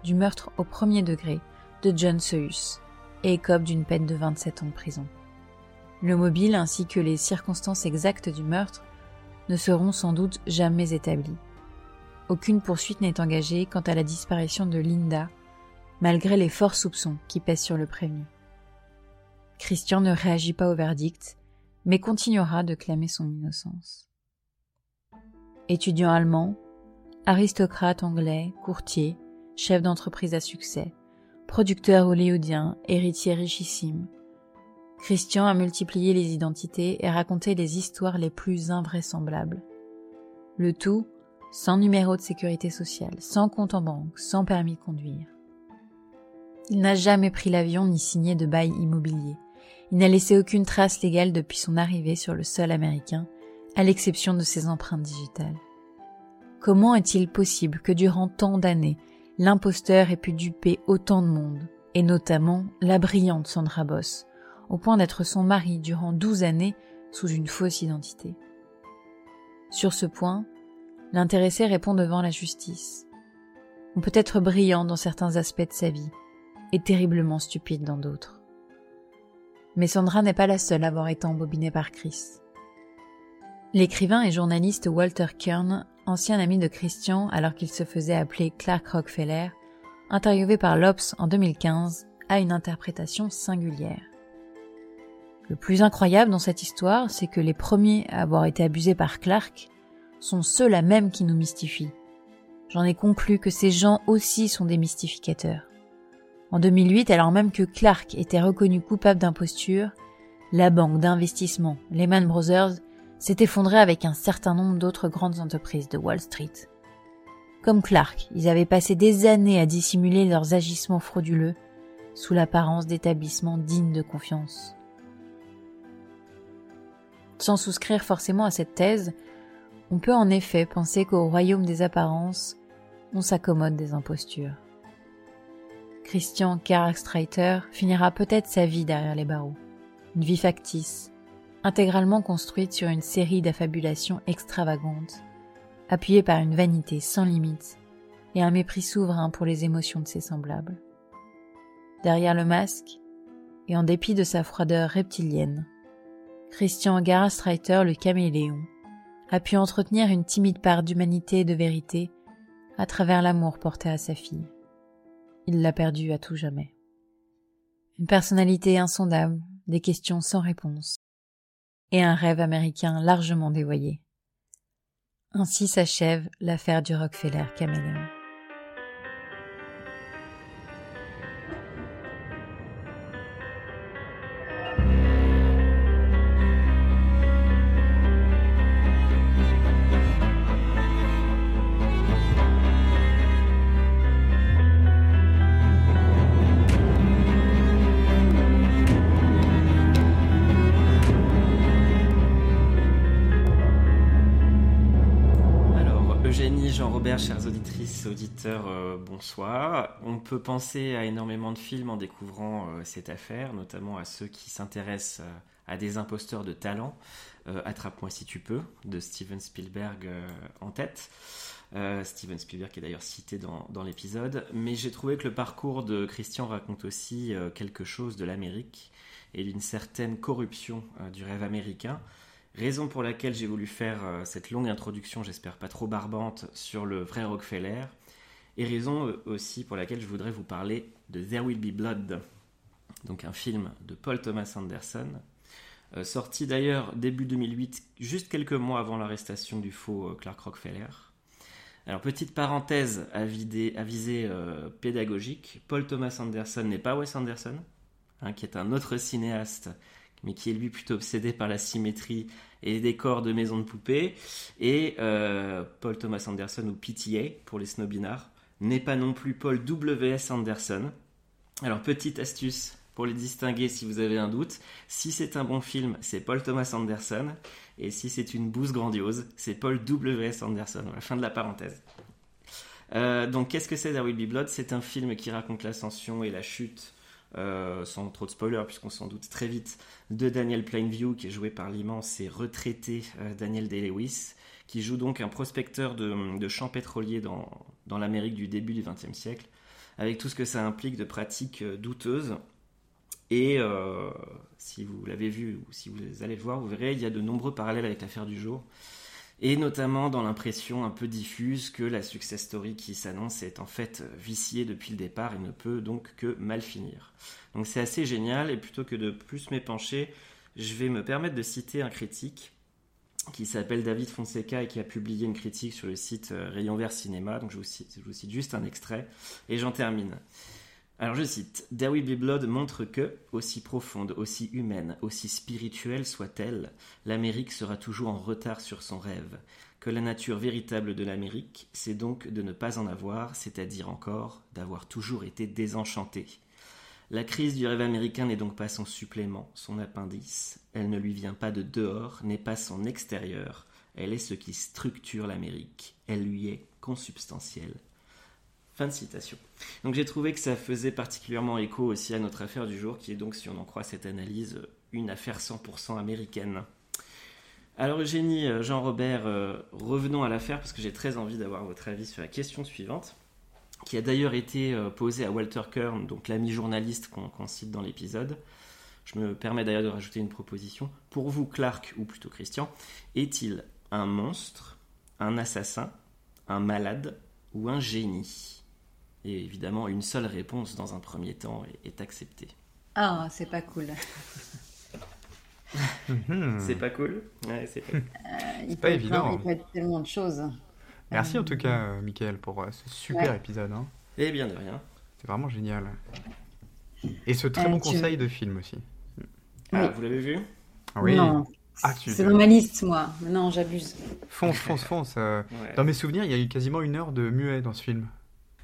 du meurtre au premier degré de John Sohus et écope d'une peine de 27 ans de prison. Le mobile ainsi que les circonstances exactes du meurtre ne seront sans doute jamais établis. Aucune poursuite n'est engagée quant à la disparition de Linda malgré les forts soupçons qui pèsent sur le prévenu. Christian ne réagit pas au verdict, mais continuera de clamer son innocence. Étudiant allemand, aristocrate anglais, courtier, chef d'entreprise à succès, producteur hollywoodien, héritier richissime, Christian a multiplié les identités et raconté les histoires les plus invraisemblables. Le tout sans numéro de sécurité sociale, sans compte en banque, sans permis de conduire. Il n'a jamais pris l'avion ni signé de bail immobilier. Il n'a laissé aucune trace légale depuis son arrivée sur le sol américain, à l'exception de ses empreintes digitales. Comment est-il possible que durant tant d'années, l'imposteur ait pu duper autant de monde, et notamment la brillante Sandra Boss, au point d'être son mari durant douze années sous une fausse identité? Sur ce point, l'intéressé répond devant la justice. On peut être brillant dans certains aspects de sa vie, et terriblement stupide dans d'autres. Mais Sandra n'est pas la seule à avoir été embobinée par Chris. L'écrivain et journaliste Walter Kern, ancien ami de Christian alors qu'il se faisait appeler Clark Rockefeller, interviewé par l'Obs en 2015, a une interprétation singulière. Le plus incroyable dans cette histoire, c'est que les premiers à avoir été abusés par Clark sont ceux-là même qui nous mystifient. J'en ai conclu que ces gens aussi sont des mystificateurs. En 2008, alors même que Clark était reconnu coupable d'imposture, la banque d'investissement Lehman Brothers s'est effondrée avec un certain nombre d'autres grandes entreprises de Wall Street. Comme Clark, ils avaient passé des années à dissimuler leurs agissements frauduleux sous l'apparence d'établissements dignes de confiance. Sans souscrire forcément à cette thèse, on peut en effet penser qu'au royaume des apparences, on s'accommode des impostures. Christian Karstreiter finira peut-être sa vie derrière les barreaux. Une vie factice, intégralement construite sur une série d'affabulations extravagantes, appuyée par une vanité sans limite et un mépris souverain pour les émotions de ses semblables. Derrière le masque, et en dépit de sa froideur reptilienne, Christian Garastreiter le caméléon a pu entretenir une timide part d'humanité et de vérité à travers l'amour porté à sa fille il l'a perdu à tout jamais. Une personnalité insondable, des questions sans réponse, et un rêve américain largement dévoyé. Ainsi s'achève l'affaire du Rockefeller Caméléon. Chères auditrices, auditeurs, euh, bonsoir. On peut penser à énormément de films en découvrant euh, cette affaire, notamment à ceux qui s'intéressent euh, à des imposteurs de talent. Attrape-moi si tu peux, de Steven Spielberg en tête. Steven Spielberg est d'ailleurs cité dans l'épisode. Mais j'ai trouvé que le parcours de Christian raconte aussi quelque chose de l'Amérique et d'une certaine corruption du rêve américain. Raison pour laquelle j'ai voulu faire euh, cette longue introduction, j'espère pas trop barbante, sur le vrai Rockefeller. Et raison euh, aussi pour laquelle je voudrais vous parler de There Will Be Blood, donc un film de Paul Thomas Anderson, euh, sorti d'ailleurs début 2008, juste quelques mois avant l'arrestation du faux Clark Rockefeller. Alors petite parenthèse à, pédagogique, Paul Thomas Anderson n'est pas Wes Anderson, hein, qui est un autre cinéaste mais qui est lui plutôt obsédé par la symétrie et les décors de maisons de poupées. Et euh, Paul Thomas Anderson, ou PTA pour les snobinards, n'est pas non plus Paul W.S. Anderson. Alors, petite astuce pour les distinguer si vous avez un doute. Si c'est un bon film, c'est Paul Thomas Anderson. Et si c'est une bouse grandiose, c'est Paul W.S. Anderson. fin de la parenthèse. Euh, donc, qu'est-ce que c'est There Will Be Blood C'est un film qui raconte l'ascension et la chute euh, sans trop de spoilers, puisqu'on s'en doute très vite, de Daniel Plainview, qui est joué par l'immense et retraité euh, Daniel Day-Lewis, qui joue donc un prospecteur de, champs pétroliers dans, l'Amérique du début du XXe siècle, avec tout ce que ça implique de pratiques euh, douteuses. Et si vous l'avez vu ou si vous allez le voir, vous verrez, il y a de nombreux parallèles avec l'affaire du jour et notamment dans l'impression un peu diffuse que la success story qui s'annonce est en fait viciée depuis le départ et ne peut donc que mal finir. Donc c'est assez génial et plutôt que de plus m'épancher, je vais me permettre de citer un critique qui s'appelle David Fonseca et qui a publié une critique sur le site euh, Rayon Vert Cinéma. Donc je vous, cite, je vous cite juste un extrait et j'en termine. Alors je cite, There Will Blood montre que, aussi profonde, aussi humaine, aussi spirituelle soit-elle, l'Amérique sera toujours en retard sur son rêve, que la nature véritable de l'Amérique, c'est donc de ne pas en avoir, c'est-à-dire encore d'avoir toujours été désenchantée. La crise du rêve américain n'est donc pas son supplément, son appendice, elle ne lui vient pas de dehors, n'est pas son extérieur, elle est ce qui structure l'Amérique, elle lui est consubstantielle. Fin de citation. Donc j'ai trouvé que ça faisait particulièrement écho aussi à notre affaire du jour, qui est donc, si on en croit cette analyse, une affaire 100% américaine. Alors Eugénie, euh, Jean-Robert, euh, revenons à l'affaire parce que j'ai très envie d'avoir votre avis sur la question suivante, qui a d'ailleurs été euh, posée à Walter Kern, donc l'ami journaliste qu'on cite dans l'épisode. Je me permets d'ailleurs de rajouter une proposition. Pour vous, Clark, ou plutôt Christian, est-il un monstre, un assassin, un malade ou un génie? Et évidemment, une seule réponse dans un premier temps est, acceptée. Ah, c'est pas cool. [laughs] c'est pas cool? Ouais, C'est pas, euh, pas évident. il peut être tellement de choses. Merci en tout cas, euh, Michael, pour euh, ce super épisode. Hein. Et eh bien de rien. C'est vraiment génial. Et ce très bon conseil de film aussi. Ah, vous l'avez vu? Oui. Non. Ah, c'est dans ma liste, moi. Non, j'abuse. Fonce, fonce, fonce. Dans mes souvenirs, il y a eu quasiment une heure de muet dans ce film.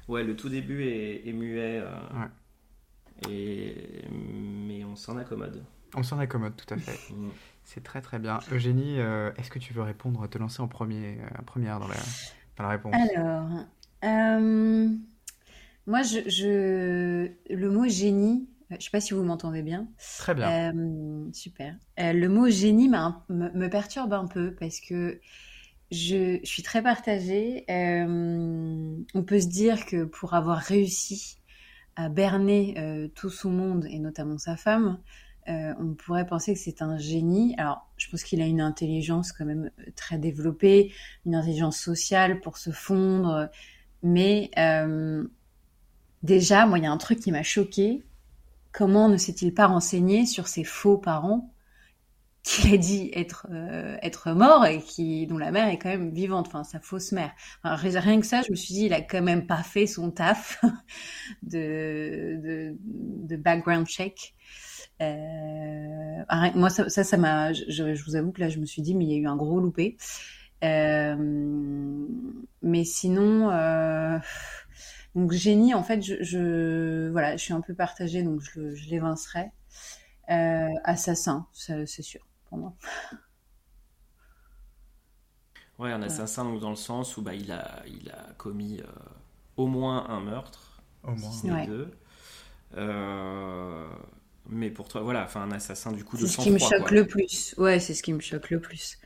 Ouais, le tout début est, muet. Euh, et... Mais on s'en accommode. On s'en accommode, tout à fait. [laughs] Mm. C'est très très bien. Eugénie, euh, est-ce que tu veux répondre, te lancer en premier, euh, première dans la, dans la réponse? Alors, moi, je, je, le mot génie, je ne sais pas si vous m'entendez bien. Très bien. super. le mot génie me, perturbe un peu parce que je, suis très partagée. Euh, on peut se dire que pour avoir réussi à berner euh, tout son monde, et notamment sa femme, euh, on pourrait penser que c'est un génie. Alors, je pense qu'il a une intelligence quand même très développée, une intelligence sociale pour se fondre. Mais déjà, moi, il y a un truc qui m'a choqué. Comment ne s'est-il pas renseigné sur ses faux parents? Qui a dit être euh, être mort et qui dont la mère est quand même vivante, enfin sa fausse mère. rien que ça, je me suis dit il a quand même pas fait son taf [laughs] de, de, de background check. Euh, moi ça ça m'a, je, je, vous avoue que là je me suis dit mais il y a eu un gros loupé. Euh, mais sinon. Euh, donc génie, en fait, je, je, voilà, je suis un peu partagée, donc je, je l'évincerai. Euh, assassin, c'est sûr. Ouais, un assassin dans le sens où bah, il, a, il a commis euh, au moins un meurtre, au moins deux. Euh, mais pour toi, voilà, enfin un assassin du coup de C'est ce qui me choque le plus. Ouais, c'est ce qui me choque le plus,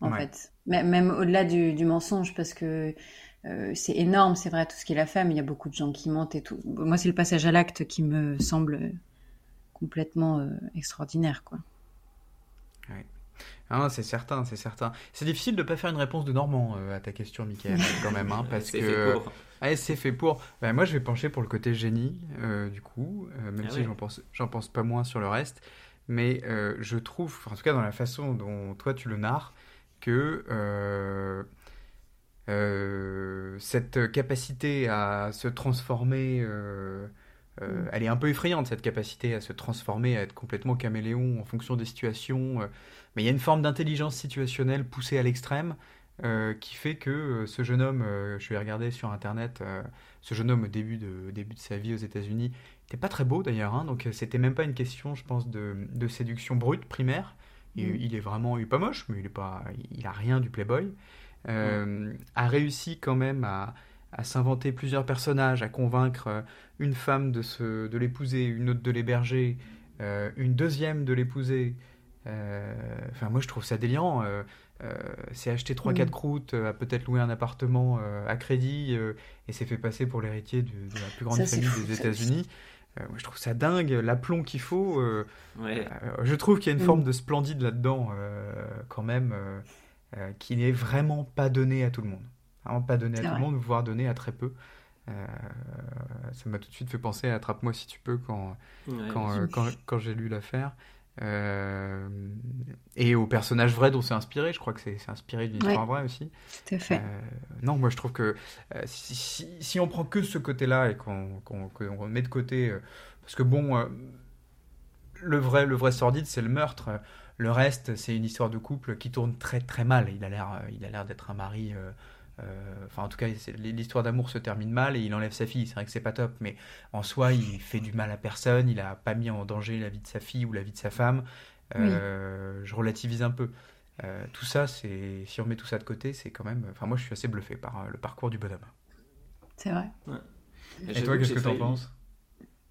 en fait. Même au-delà du, mensonge, parce que euh, c'est énorme, c'est vrai tout ce qu'il a fait, mais il y a beaucoup de gens qui mentent et tout. Moi, c'est le passage à l'acte qui me semble complètement extraordinaire, quoi. Ah, c'est certain, c'est certain. C'est difficile de ne pas faire une réponse de Normand euh, à ta question, Michael, quand même, hein, [laughs] parce que. Fait pour. c'est fait pour. Ben, moi, je vais pencher pour le côté génie, euh, du coup, euh, même ah si j'en pense, j'en pense pas moins sur le reste. Mais je trouve, en tout cas dans la façon dont toi tu le narres, que cette capacité à se transformer euh, elle est un peu effrayante, cette capacité à se transformer, à être complètement caméléon en fonction des situations. Euh. Mais il y a une forme d'intelligence situationnelle poussée à l'extrême euh, qui fait que ce jeune homme, je vais regarder sur Internet, ce jeune homme au début de, début de sa vie aux États-Unis, n'était pas très beau d'ailleurs, hein, donc c'était même pas une question, je pense, de, séduction brute primaire. Mm. Il, est vraiment, il est pas moche, mais il est pas, il a rien du playboy. Mm. A réussi quand même à, à s'inventer plusieurs personnages, à convaincre euh, une femme de, se, de l'épouser, une autre de l'héberger, euh, une deuxième de l'épouser. Euh, enfin, moi, je trouve ça délirant. c'est acheter 3-4 mm. croûtes, a peut-être loué un appartement à crédit et s'est fait passer pour l'héritier de, la plus grande famille des États-Unis. moi, je trouve ça dingue, l'aplomb qu'il faut. je trouve qu'il y a une mm. forme de splendide là-dedans, quand même, qui n'est vraiment pas donnée à tout le monde pas donné à tout le monde, voire donné à très peu. Euh, ça m'a tout de suite fait penser à Attrape-moi si tu peux quand, quand, euh, quand, quand j'ai lu l'affaire. Euh, et au personnage vrai dont c'est inspiré. Je crois que c'est inspiré d'une histoire vraie aussi. Tout à fait. non, moi je trouve que si, si, on prend que ce côté-là et qu'on qu met de côté, parce que bon, le vrai, le vrai sordide, c'est le meurtre. Le reste, c'est une histoire de couple qui tourne très très mal. Il a l'air, il a l'air d'être un mari euh, enfin, en tout cas, l'histoire d'amour se termine mal et il enlève sa fille. C'est vrai que c'est pas top, mais en soi, il fait du mal à personne. Il a pas mis en danger la vie de sa fille ou la vie de sa femme. Euh, je relativise un peu. Euh, tout ça, c'est si on met tout ça de côté, c'est quand même. Enfin, moi, je suis assez bluffé par le parcours du bonhomme. C'est vrai. Et toi, qu'est-ce que tu en penses?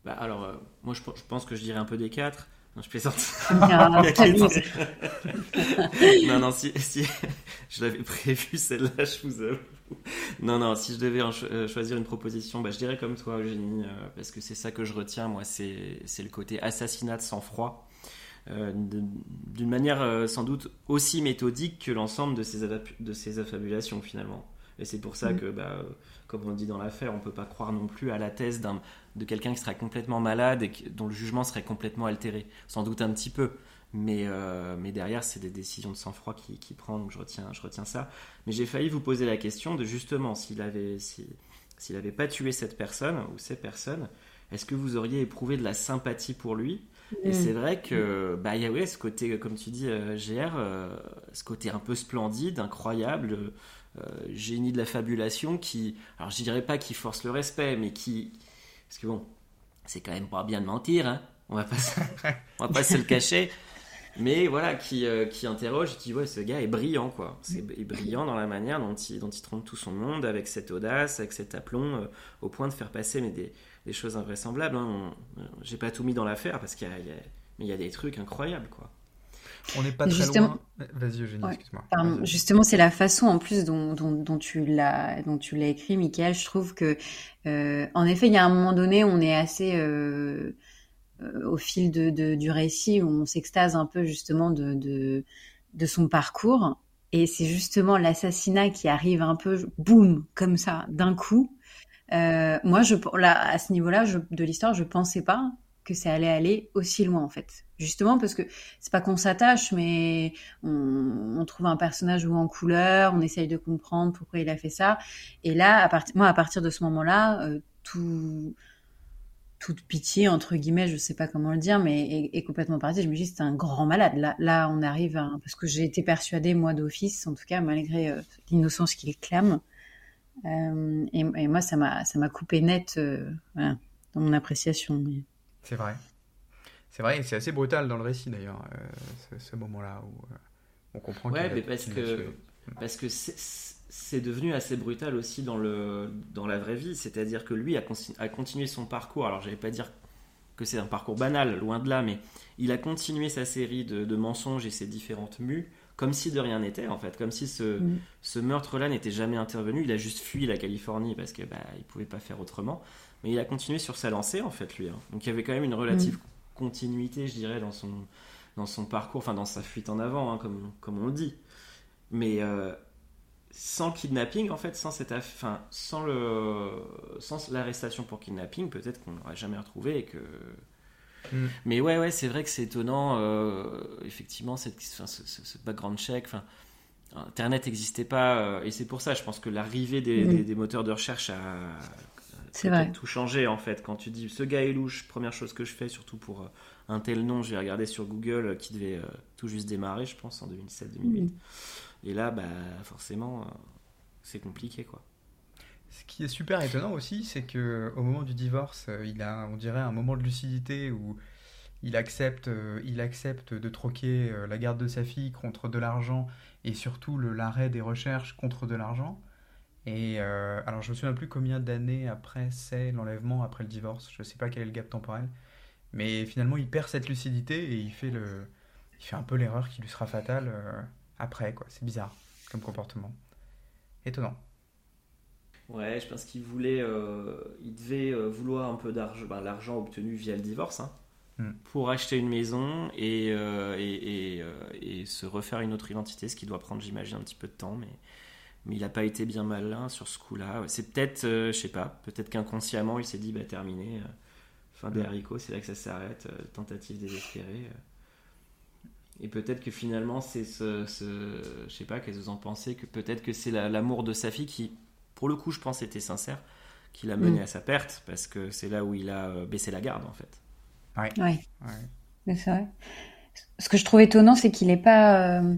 Bah, alors, moi, je, pense que je dirais un peu des quatre. Non, je plaisante. [laughs] [laughs] non, non, si, si [laughs] je l'avais prévu celle-là, je vous avoue. Non, non, si je devais euh, choisir une proposition, bah, je dirais comme toi, Eugénie, euh, parce que c'est ça que je retiens, moi, c'est le côté assassinat de sang-froid. Euh, d'une manière sans doute aussi méthodique que l'ensemble de ces, de ces affabulations finalement. Et c'est pour ça mm. que, bah, comme on le dit dans l'affaire, on ne peut pas croire non plus à la thèse de quelqu'un qui serait complètement malade et dont le jugement serait complètement altéré. Sans doute un petit peu. Mais, euh, mais derrière, c'est des décisions de sang-froid qui, qui prend, donc je retiens, je retiens ça. Mais j'ai failli vous poser la question de justement, s'il avait, s'il avait pas tué cette personne ou ces personnes, est-ce que vous auriez éprouvé de la sympathie pour lui? Et mm. c'est vrai que, bah, il y a ce côté, comme tu dis, euh, GR, euh, ce côté un peu splendide, incroyable, euh, génie de la fabulation qui, alors je dirais pas qui force le respect, mais qui, parce que bon, c'est quand même pas bien de mentir, hein on va pas, [laughs] on va pas se le cacher, mais voilà, qui, euh, qui interroge, qui voit ce gars est brillant, quoi. C'est brillant dans la manière dont il, trompe tout son monde, avec cette audace, avec cet aplomb, euh, au point de faire passer mais des, choses invraisemblables. Hein. J'ai pas tout mis dans l'affaire parce qu'il y a des trucs incroyables, quoi. On n'est pas très loin. Vas-y, Eugénie, excuse-moi. Justement, c'est la façon en plus dont, dont, tu l'as dont tu l'as écrit, Michael. Je trouve que, euh, en effet, il y a un moment donné, on est assez euh, euh, au fil de, du récit où on s'extase un peu justement de, de, de son parcours. Et c'est justement l'assassinat qui arrive un peu, boum, comme ça, d'un coup. moi, je, là, à ce niveau-là de l'histoire, je pensais pas que ça allait aller aussi loin en fait. Justement parce que c'est pas qu'on s'attache, mais on, trouve un personnage ou en couleur, on essaye de comprendre pourquoi il a fait ça. Et là, à moi, à partir de ce moment-là, euh, tout, toute pitié entre guillemets, je sais pas comment le dire, mais est, complètement partie. Je me dis c'est un grand malade. Là, là, on arrive à, parce que j'ai été persuadée moi d'office, en tout cas malgré euh, l'innocence qu'il clame. Euh, et, moi, ça m'a, ça m'a coupé net dans mon appréciation. C'est vrai. C'est vrai, c'est assez brutal dans le récit d'ailleurs, euh, ce, moment-là où euh, on comprend. Ouais, mais parce que, parce que c'est devenu assez brutal aussi dans, le, dans la vraie vie. C'est-à-dire que lui a, a, continué son parcours. Alors, j'allais pas dire que c'est un parcours banal, loin de là, mais il a continué sa série de, mensonges et ses différentes mues comme si de rien n'était en fait, comme si ce, mm. ce meurtre-là n'était jamais intervenu. Il a juste fui la Californie parce que bah, il pouvait pas faire autrement. Mais il a continué sur sa lancée, en fait, lui. Hein. Donc il y avait quand même une relative mm. continuité, je dirais, dans son, dans son parcours, enfin dans sa fuite en avant, hein, comme, comme on dit. Mais euh, sans kidnapping, en fait, sans cette enfin, sans le sans l'arrestation pour kidnapping, peut-être qu'on n'aurait jamais retrouvé et que. Mm. Mais ouais, ouais, c'est vrai que c'est étonnant, euh, effectivement, cette, ce, ce, background check. Enfin, Internet n'existait pas, euh, et c'est pour ça, je pense que l'arrivée des, mm. des, des, moteurs de recherche a, c'est vrai. tout changer en fait. Quand tu dis ce gars est louche, première chose que je fais, surtout pour euh, un tel nom, j'ai regardé sur Google euh, qui devait euh, tout juste démarrer, je pense, en 2007-2008. Et là, bah, forcément, c'est compliqué quoi. Ce qui est super étonnant aussi, c'est que au moment du divorce, il a, on dirait, un moment de lucidité où il accepte, il accepte de troquer la garde de sa fille contre de l'argent et surtout l'arrêt des recherches contre de l'argent. Et euh, alors, je me souviens plus combien d'années après c'est l'enlèvement, après le divorce. Je ne sais pas quel est le gap temporel. Mais finalement, il perd cette lucidité et il fait, le, il fait un peu l'erreur qui lui sera fatale euh, après. quoi. C'est bizarre comme comportement. Étonnant. Ouais, je pense qu'il voulait, euh, il devait vouloir un peu d'argent, ben, l'argent obtenu via le divorce, hein, hmm. pour acheter une maison et, et, et, et, se refaire une autre identité, ce qui doit prendre, j'imagine, un petit peu de temps, mais mais il n'a pas été bien malin sur ce coup-là. C'est peut-être, je euh, je sais pas, peut-être qu'inconsciemment il s'est dit, bah terminé, euh, fin des haricots, c'est là que ça s'arrête, euh, tentative désespérée. et peut-être que finalement, c'est ce, ce, Je sais pas, qu'est-ce que vous en pensez Que peut-être que c'est l'amour de sa fille qui, pour le coup, je pense, était sincère, qui l'a mené mm. à sa perte, parce que c'est là où il a baissé la garde, en fait. Ouais. ouais. ouais. C'est vrai. Ce que je trouve étonnant, c'est qu'il n'est pas. Euh,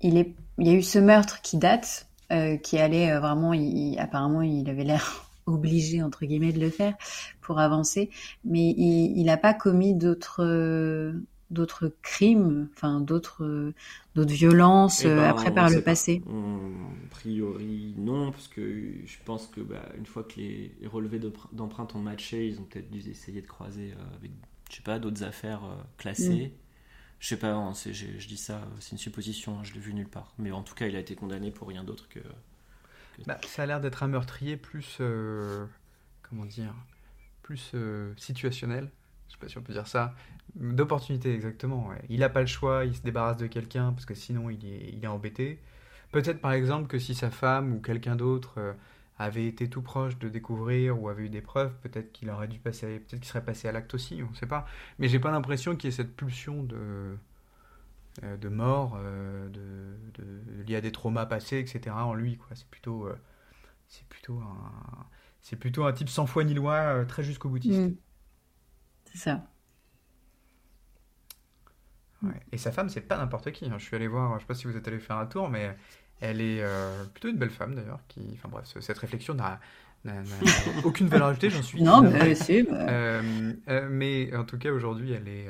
il, est, il y a eu ce meurtre qui date, euh, qui allait vraiment. apparemment, il avait l'air [laughs] obligé entre guillemets de le faire pour avancer, mais il n'a pas commis d'autres d'autres crimes, enfin d'autres d'autres violences eh ben, euh, après par le passé A priori non, parce que je pense que bah, une fois que les, relevés d'empreintes ont matché, ils ont peut-être dû essayer de croiser euh, avec je sais pas d'autres affaires euh, classées. Je sais pas, hein, je, dis ça, c'est une supposition, hein, je l'ai vu nulle part. Mais en tout cas, il a été condamné pour rien d'autre que. Bah, ça a l'air d'être un meurtrier plus comment dire, plus situationnel. Je sais pas si on peut dire ça. D'opportunité, exactement. Il n'a pas le choix, il se débarrasse de quelqu'un parce que sinon il est, il est embêté. Peut-être par exemple que si sa femme ou quelqu'un d'autre euh, avait été tout proche de découvrir ou avait eu des preuves, peut-être qu'il aurait dû passer, peut-être qu'il serait passé à l'acte aussi, on ne sait pas. Mais j'ai pas l'impression qu'il y ait cette pulsion de, euh, de mort euh, de, de, liée à des traumas passés, etc. en lui. Quoi. C'est plutôt, c'est plutôt un, c'est plutôt un type sans foi ni loi, très jusqu'au boutiste. Mm. C'est ça. Et sa femme, c'est pas n'importe qui. Hein. Je suis allé voir, je sais pas si vous êtes allé faire un tour, mais elle est euh, plutôt une belle femme d'ailleurs. Qui, enfin bref, cette réflexion n'a aucune valeur ajoutée, j'en suis. [laughs] Non, mais c'est. Bah. Euh, euh, mais en tout cas, aujourd'hui, elle est,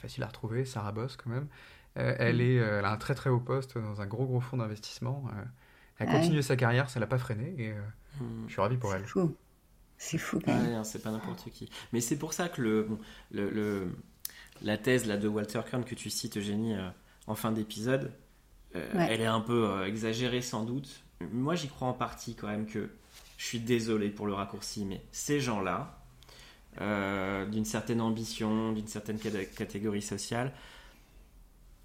facile à retrouver. Sarah Boss, quand même. elle, mm. est, elle a un très très haut poste dans un gros gros fonds d'investissement. elle continue sa carrière, ça l'a pas freiné et mm. je suis ravi pour elle. Fou. C'est fou. Hein, c'est pas n'importe qui. Mais c'est pour ça que le, le la thèse là, de Walter Kern que tu cites, Eugénie, euh, en fin d'épisode, euh, elle est un peu euh, exagérée sans doute. Moi, j'y crois en partie quand même que je suis désolé pour le raccourci, mais ces gens-là, d'une certaine ambition, d'une certaine catégorie sociale,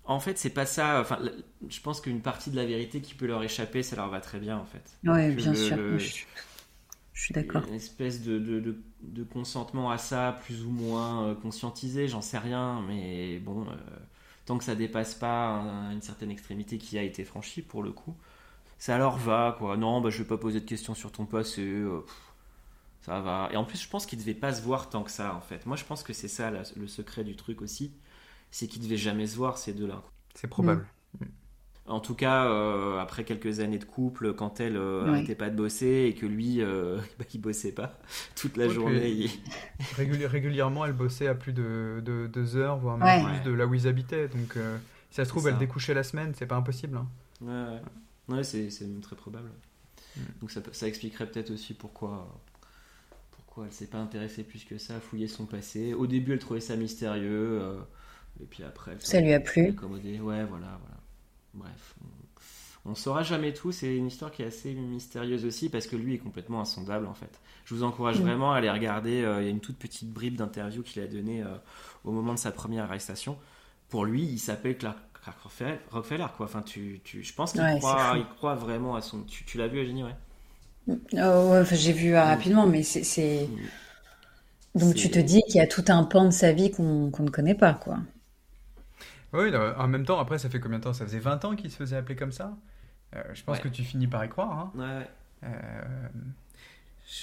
en fait, c'est pas ça. Enfin, je pense qu'une partie de la vérité qui peut leur échapper, ça leur va très bien, en fait. Ouais, bien sûr. Je suis d'accord. Une espèce de, de, de, consentement à ça, plus ou moins euh, conscientisé, j'en sais rien, mais bon, euh, tant que ça dépasse pas une certaine extrémité qui a été franchie pour le coup, ça leur va, quoi. Non, bah, je vais pas poser de questions sur ton passé, euh, ça va. Et en plus, je pense qu'il devait pas se voir tant que ça, en fait. Moi, je pense que c'est ça le secret du truc aussi, c'est qu'ils devaient jamais se voir ces deux-là. C'est probable. En tout cas, euh, après quelques années de couple, quand elle n'arrêtait euh, pas de bosser et que lui, euh, [laughs] bah, il bossait pas [laughs] toute la journée. [laughs] régulièrement, elle bossait à plus de, deux heures, voire même plus de là où ils habitaient. Donc, si ça se trouve, elle découchait la semaine, c'est pas impossible. Hein. Ouais, ouais. c'est très probable. Mm. Donc, ça, ça expliquerait peut-être aussi pourquoi, pourquoi elle s'est pas intéressée plus que ça à fouiller son passé. Au début, elle trouvait ça mystérieux. et puis après, ça lui a plu. Ouais, voilà, voilà. Bref, on, ne saura jamais tout. C'est une histoire qui est assez mystérieuse aussi parce que lui est complètement insondable en fait. Je vous encourage mm. vraiment à aller regarder. Euh, il y a une toute petite bribe d'interview qu'il a donnée euh, au moment de sa première arrestation. Pour lui, il s'appelle Clark, Rockefeller, quoi. Enfin, tu, tu je pense qu'il croit, il croit vraiment à son. Tu, l'as vu, Eugénie, ouais? Oh, j'ai vu euh, rapidement, mais c'est. Mm. Donc tu te dis qu'il y a tout un pan de sa vie qu'on ne connaît pas, quoi. Oui, en même temps, après, ça fait combien de temps? Ça faisait 20 ans qu'il se faisait appeler comme ça euh, Je pense que tu finis par y croire. Hein. Ouais. Euh,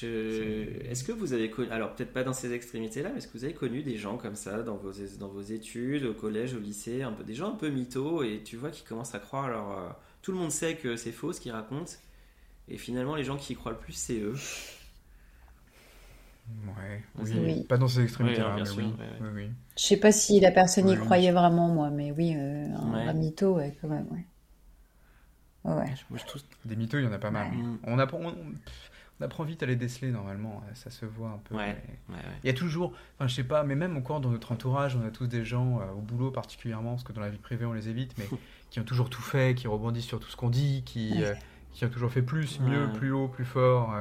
est-ce que vous avez connu, alors peut-être pas dans ces extrémités-là, mais est-ce que vous avez connu des gens comme ça dans vos, dans vos études, au collège, au lycée, un peu, des gens un peu mythos, et tu vois qui commencent à croire, alors euh, tout le monde sait que c'est faux ce qu'ils racontent, et finalement les gens qui y croient le plus, c'est eux. Ouais, oui. Pas dans ces extrémités-là, mais oui. oui, Je sais pas si la personne y croyait vraiment, moi, mais oui, euh, un, mytho, ouais, quand même, ouais. Ouais. Des mythos, il y en a pas mal. On, apprend, on, apprend vite à les déceler, normalement, ça se voit un peu. Il y a toujours, enfin, je sais pas, mais même encore dans notre entourage, on a tous des gens, euh, au boulot particulièrement, parce que dans la vie privée, on les évite, mais [laughs] qui ont toujours tout fait, qui rebondissent sur tout ce qu'on dit, qui, euh, qui ont toujours fait plus, mieux, plus haut, plus fort.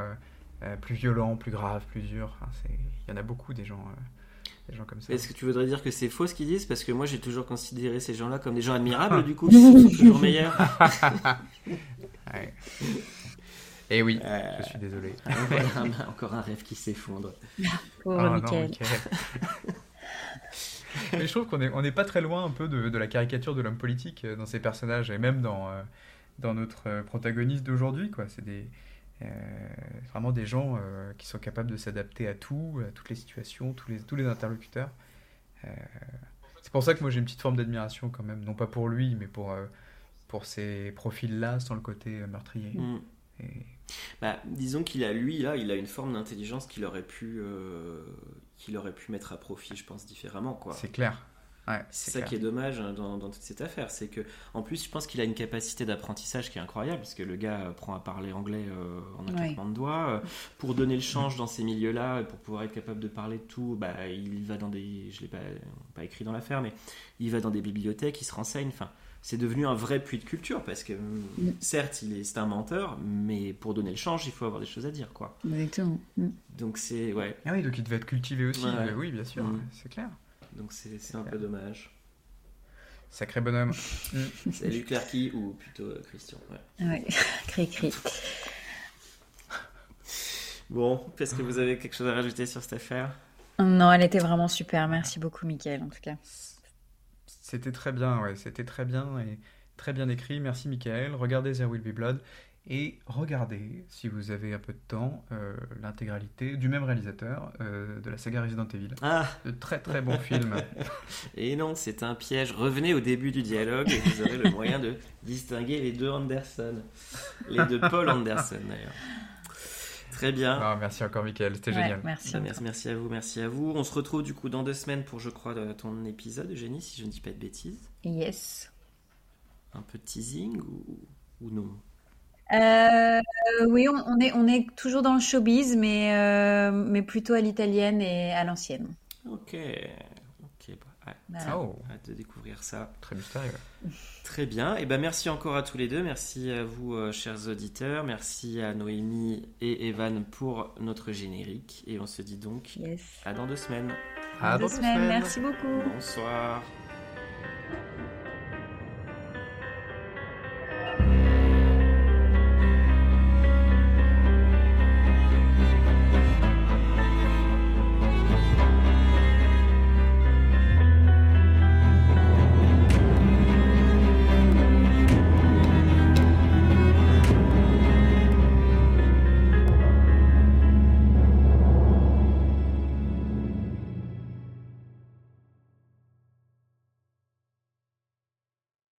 Euh, plus violent, plus grave, plus dur. Il y en a beaucoup des gens, euh, des gens comme ça. Est-ce que tu voudrais dire que c'est faux ce qu'ils disent? Parce que moi j'ai toujours considéré ces gens-là comme des gens admirables, du coup, qui sont toujours meilleurs. [laughs] Et eh oui, euh, je suis désolé. encore un rêve qui s'effondre. Pauvre oh, [laughs] Mais je trouve qu'on n'est on est pas très loin un peu de, de la caricature de l'homme politique dans ces personnages et même dans, dans notre protagoniste d'aujourd'hui. quoi. C'est des, vraiment des gens qui sont capables de s'adapter à tout, à toutes les situations, tous les, tous les interlocuteurs. c'est pour ça que moi j'ai une petite forme d'admiration quand même, non pas pour lui, mais pour, pour ces profils-là sans le côté meurtrier. Mm. Bah, disons qu'il a, lui, là, il a une forme d'intelligence qu'il aurait pu, euh, qu'il aurait pu mettre à profit, je pense, différemment, quoi. C'est clair. C'est ça qui est dommage hein, dans, toute cette affaire, c'est que, en plus, je pense qu'il a une capacité d'apprentissage qui est incroyable, parce que le gars apprend à parler anglais euh, en un claquement de doigts. Euh, pour donner le change dans ces milieux-là, pour pouvoir être capable de parler de tout, bah, il va dans des, je l'ai pas, pas écrit dans l'affaire, mais il va dans des bibliothèques, il se renseigne. Enfin, c'est devenu un vrai puits de culture parce que mm. certes il est c'est un menteur mais pour donner le change il faut avoir des choses à dire quoi exactement mm. donc c'est ouais ah oui donc il devait être cultivé aussi oui bien sûr mm. c'est clair donc c'est un peu dommage. Sacré bonhomme. Salut Clarky ou plutôt euh, Christian ouais, ouais. [laughs] cri cri. Bon est-ce que vous avez quelque chose à rajouter sur cette affaire? Non elle était vraiment super. Merci beaucoup Mickaël en tout cas. C'était très bien, ouais, c'était très bien et très bien écrit. Merci Michael. Regardez There Will Be Blood et regardez, si vous avez un peu de temps, euh, l'intégralité du même réalisateur euh, de la saga Resident Evil. Ah De très très bon [laughs] film. et non, c'est un piège. Revenez au début du dialogue et vous aurez le moyen de distinguer les deux Anderson. Les deux Paul Anderson d'ailleurs. Très bien. Ah, merci encore, Michael. C'était génial. Merci, merci, merci à vous. Merci à vous. On se retrouve du coup dans deux semaines pour, je crois, ton épisode, Eugénie, si je ne dis pas de bêtises. Yes. Un peu de teasing ou, ou non? Euh, Oui, on, est, on est toujours dans le showbiz, mais, euh, mais plutôt à l'italienne et à l'ancienne. Ok. Oh. Hâte de découvrir ça. Très mystérieux. Très bien. Et eh ben merci encore à tous les deux. Merci à vous, euh, chers auditeurs. Merci à Noémie et Evan pour notre générique. Et on se dit donc yes. à dans deux semaines. À dans deux, semaines. Merci beaucoup. Bonsoir.